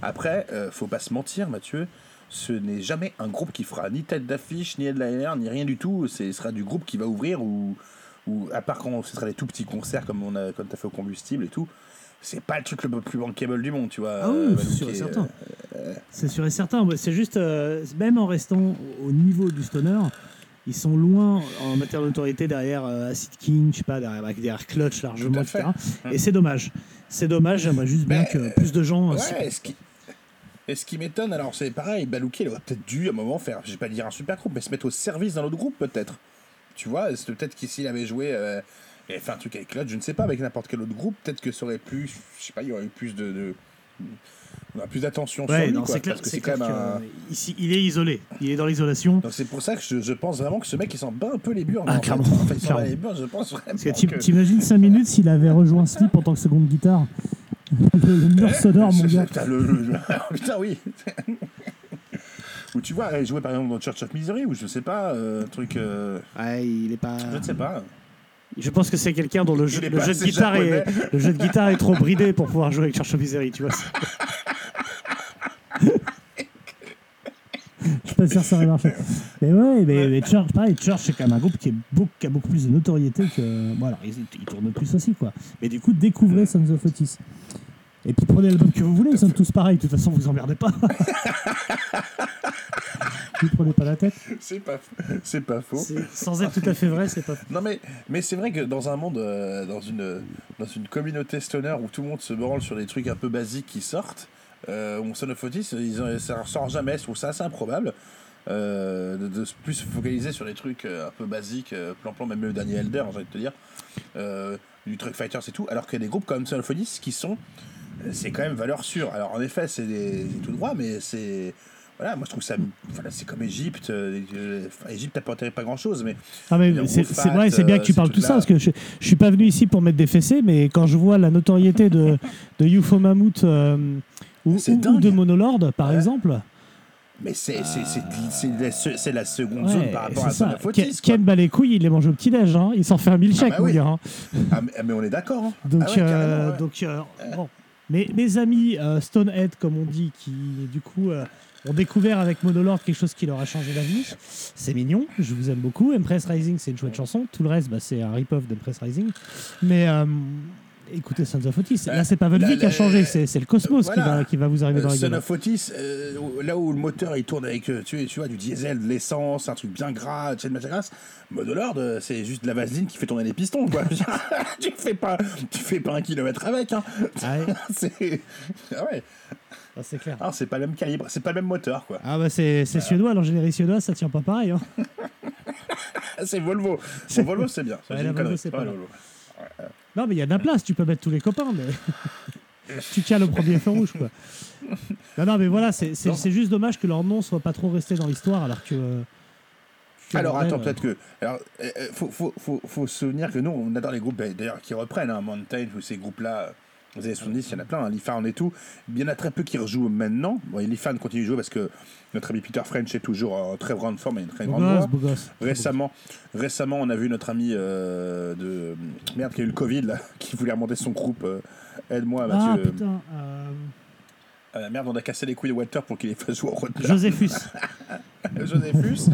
Après, euh, faut pas se mentir, Mathieu, ce n'est jamais un groupe qui fera ni tête d'affiche, ni headliner, ni rien du tout. Ce sera du groupe qui va ouvrir ou, ou à part quand ce sera des tout petits concerts comme on a, comme t'as fait au combustible et tout. C'est pas le truc le plus bankable du monde, tu vois. Ah oui, euh, c'est Manu, sûr et certain. C'est sûr et certain. C'est juste, euh, même en restant au niveau du stoner, ils sont loin en matière de notoriété derrière euh, Acid King, je sais pas, derrière, derrière Clutch largement, etc. Et c'est dommage. C'est dommage, j'aimerais juste bien que plus de gens. euh, Ouais, qui, et ce qui m'étonne, alors c'est pareil, Balouki, il aurait peut-être dû à un moment faire, je vais pas dire un super groupe, mais se mettre au service d'un autre groupe peut-être. Tu vois, c'est peut-être qu'ici il avait joué, euh, il avait fait un truc avec Clutch, je ne sais pas, avec n'importe quel autre groupe, peut-être que ça aurait plus, je sais pas, il y aurait eu plus de. de- on a plus d'attention sur Ouais, lui, non, quoi, c'est clair, parce que c'est quand même un. euh, ici, il est isolé. Il est dans l'isolation. Donc c'est pour ça que je, je pense vraiment que ce mec il s'en bat un peu les burnes. Ah, en fait. clairement, clairement. les burnes, je pense vraiment. Parce que t'im- que- t'imagines 5 minutes s'il avait rejoint Slip en tant que seconde guitare. Le, le mur sonore, mon gars. Putain, le- le- le- putain, oui. Ou tu vois, il jouait par exemple dans Church of Misery, ou je sais pas, euh, un truc. euh, Ouais, il est pas. je ne sais pas. Je pense que c'est quelqu'un dont le jeu, le de guitare est, japonais. le jeu de guitare est trop bridé pour pouvoir jouer avec Church tu vois. Je suis pas sûr que ça va marcher. Mais ouais, mais, mais Church, pareil, Church, c'est quand même un groupe qui, est beaucoup, qui a beaucoup plus de notoriété que. Bon, alors, ils, ils tournent plus aussi, quoi. Mais du coup, découvrez Sons of Otis. Et puis prenez l'album que vous voulez, ils sont tous pareils. De toute façon, vous emmerdez pas. prenez pas la tête. C'est pas, c'est pas faux. C'est- Sans être tout à fait vrai, c'est pas Non mais, mais c'est vrai que dans un monde, euh, dans une, dans une communauté stoner où tout le monde se branle sur des trucs un peu basiques qui sortent, euh, on Son of Otis, ils ça ressort jamais. Je trouve ça assez improbable. euh, de, plus se focaliser sur des trucs euh, un peu basiques, euh, plan-plan, même le dernier Elder, j'ai envie de te dire, du Truck Fighters et tout, alors qu'il y a des groupes comme Son of Otis qui sont, c'est quand même valeur sûre. Alors en effet, c'est des- c'est tout droit, mais c'est. Voilà, moi je trouve ça. Voilà, c'est comme Égypte. euh, Égypte n'apporterait pas grand chose, mais Ah mais c'est vrai, bien que tu euh, parles ces tout ça, parce que je, je suis pas venu ici pour mettre des fessées, mais quand je vois la notoriété de, de UFO Mammoth euh, ou, de Monolord, par Ouais. exemple, Mais c'est la, seconde ouais, zone par rapport à ça. Ken. Ken bat les couilles, il les mange au petit-déj, hein. il s'en fait un milkshake, bah oui. gars. hein. Ah, mais, mais on est d'accord. hein. Donc, Ah ouais, euh, donc euh, bon. Mais mes amis Stonehead, comme on dit, qui du coup ont découvert avec Monolord quelque chose qui leur a changé la vie, c'est mignon, je vous aime beaucoup. Empress Rising, c'est une chouette chanson. Tout le reste, bah, c'est un rip-off d'Empress Rising. Mais, euh, Écoutez, Sons of Otis, Euh, là c'est pas votre vie qui a changé, c'est le cosmos qui, va, qui va vous arriver dans la Son gueule. of Otis, euh, là où le moteur il tourne avec euh, tu, tu vois, du diesel, de l'essence, un truc bien gras, tu sais, de matière grasse, Modolord, euh, c'est juste de la vaseline qui fait tourner les pistons. Quoi. tu, fais pas, tu fais pas un kilomètre avec. Hein. Ah ouais, c'est ah ouais. Ah, c'est clair. Ah, c'est pas le même calibre, c'est pas le même moteur. quoi. Ah bah c'est c'est suédois, l'ingénierie suédoise, ça tient pas pareil. Hein. C'est Volvo. Bon, Volvo, c'est bien. Ça, Ouais, c'est la une Volvo, connerie. c'est Ouais, pas mal. Volvo. Non mais il y a de la place, tu peux mettre tous les copains, mais tu tiens le premier feu rouge quoi. Non non mais voilà, c'est c'est- Non. c'est juste dommage que leur nom soit pas trop resté dans l'histoire alors que... euh, que Alors attends, euh, peut-être que. Alors, euh, euh, faut, faut, faut, faut se souvenir que nous, on adore les groupes d'ailleurs qui reprennent, hein, Mountain, ou ces groupes-là. Aux années 70, il y en a plein, hein, Lifan et tout. Il y en a très peu qui rejouent maintenant. Bon, et Lifan continue de jouer parce que notre ami Peter French est toujours en très grande forme et une très grande voix. Récemment, récemment, on a vu notre ami euh, de merde qui a eu le Covid là, qui voulait remonter son groupe. euh, Aide-moi, Ah Mathieu. putain, euh, Euh, merde, on a cassé les couilles de Walter pour qu'il les fasse jouer au road Joséphus. Josephus.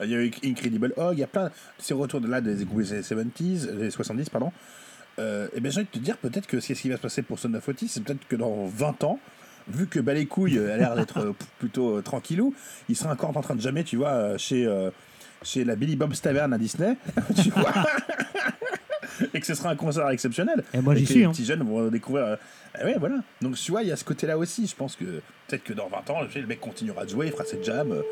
Euh, Il y a eu Incredible Hog, il y a plein de ces retours de là des groupes des 70s, des 70, pardon. Euh, et bien j'ai envie de te dire peut-être que ce qui va se passer pour Son of Otis, c'est peut-être que dans 20 ans, vu que Balécouille a l'air d'être euh, plutôt tranquillou, il sera encore en train de jamais, tu vois, chez, euh, chez la Billy Bob's Tavern à Disney, tu vois. et que ce sera un concert exceptionnel. Et moi, j'y suis, Les hein. petits jeunes vont découvrir. euh, ah ouais, voilà. Donc tu vois, il y a ce côté-là aussi. Je pense que peut-être que dans 20 ans, le mec continuera de jouer, il fera ses jams. euh,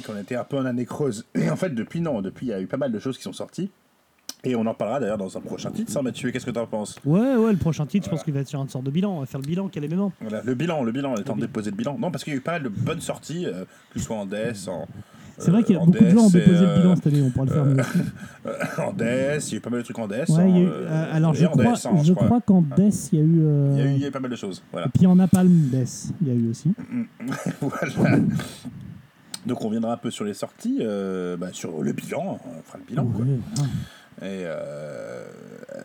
dit qu'on était un peu en année creuse. Et en fait, depuis, non, depuis, il y a eu pas mal de choses qui sont sorties. Et on en parlera d'ailleurs dans un prochain titre, ça, Mathieu. Qu'est-ce que t'en penses? Ouais, ouais, le prochain titre, je pense qu'il va être sur une sorte de bilan. On va faire le bilan, quel est Voilà, le bilan, le bilan, on est en Le de déposer le bilan. Non, parce qu'il y a eu pas mal de bonnes sorties, euh, que ce soit en DS, en. C'est vrai qu'il y a en beaucoup de gens ont DS déposé le euh, bilan cette année, on pourra le faire mieux euh, en DS, il y a eu pas mal de trucs en DS. Ouais, en, eu- euh, euh, alors et je en crois, DS, hein, je crois qu'en DES, il y a eu. euh, Il y, a eu, il y a eu pas mal de choses. Voilà. Et puis en Napalm DES, il y a eu aussi. voilà. Donc on reviendra un peu sur les sorties, euh, bah, sur le bilan, on fera le bilan. Quoi. Et, euh,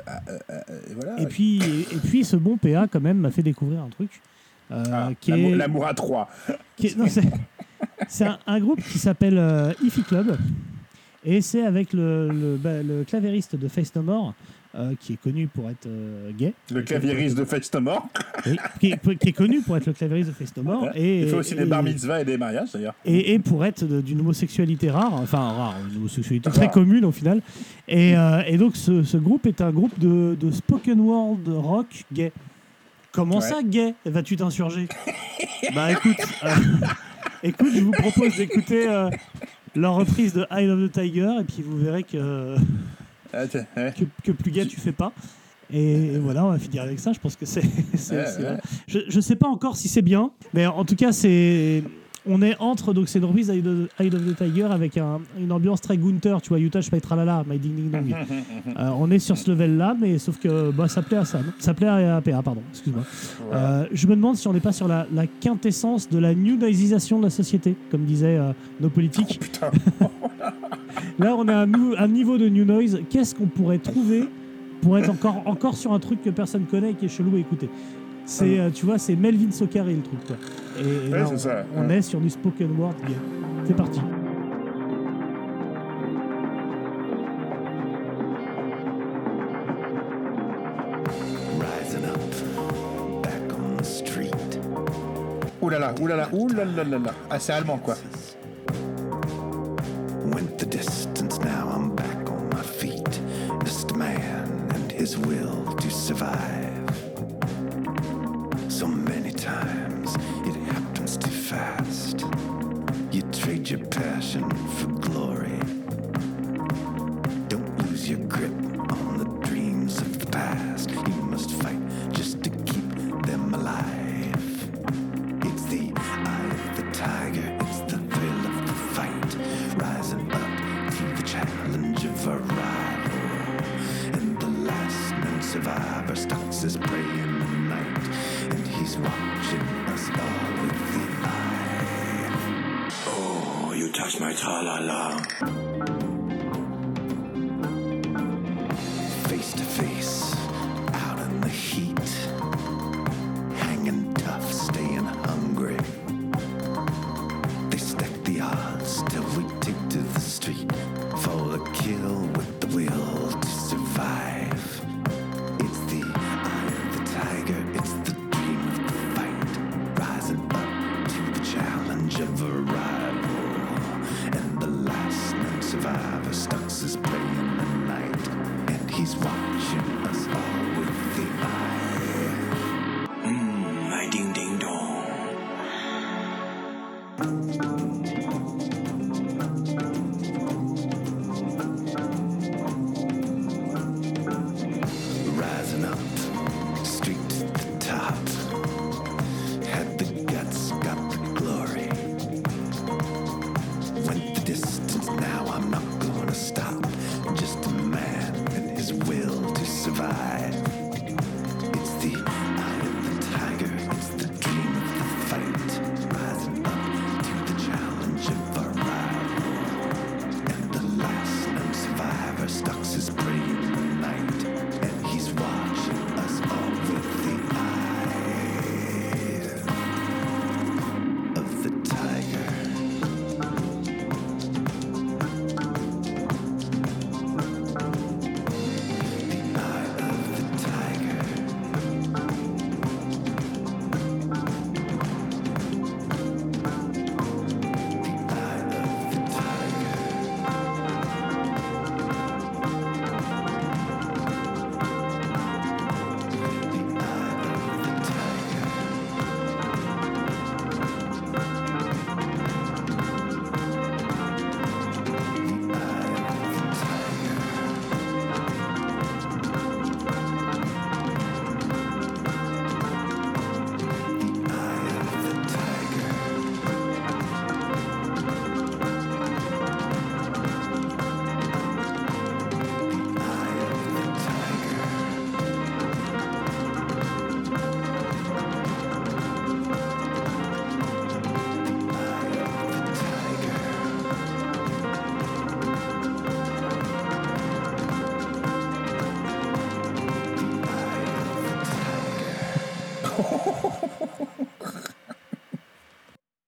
euh, et voilà. Et puis, et, et puis ce bon PA quand même m'a fait découvrir un truc. euh, Ah, qui l'amour- est, L'amour à 3. qui est- non, c'est, un, un groupe qui s'appelle Ify Club. Et c'est avec le, le, bah, le clavériste de Face No More, euh, qui est connu pour être euh, gay. Le claviériste de Face No More. Oui, qui, est, qui est connu pour être le clavériste de Face No More. Et, Il fait aussi et- des bar mitzvahs et des mariages d'ailleurs. et, et pour être d'une homosexualité rare, enfin rare, une homosexualité Rare. très commune au final. Et, euh, et donc ce, ce groupe est un groupe de, de spoken word rock gay. Comment Ouais. ça gay? Vas-tu t'insurger Bah écoute, écoute, je vous propose d'écouter leur reprise de Eye of the Tiger et puis vous verrez que, ouais. Que, que plus gay tu fais pas. Et, et voilà, on va finir avec ça. Je pense que c'est. Ouais. Je, je sais pas encore si c'est bien, mais en tout cas, c'est. On est entre, donc c'est une reprise Eye of the Tiger avec un- une ambiance très Gunther, tu vois, Touch My Tralala, My Ding Ding Dong. Euh, on est sur ce level-là, mais sauf que bah, ça plaît à ça, non ça plaît à PA, pardon, excuse-moi. Euh, je me demande si on n'est pas sur la, la quintessence de la nudisation de la société, comme disaient euh, nos politiques. Putain. Là, on a un, nou- un niveau de new noise. Qu'est-ce qu'on pourrait trouver pour être encore, encore sur un truc que personne connaît et qui est chelou à écouter? C'est, euh, tu vois, c'est Melvin Socari le truc, quoi. Et, et Ouais, là, c'est on, ça, on ouais. est sur du spoken word. C'est parti. Rising up, back on the street. Ouh là là, ouh là là, ouh là là là là. Ah, c'est allemand quoi.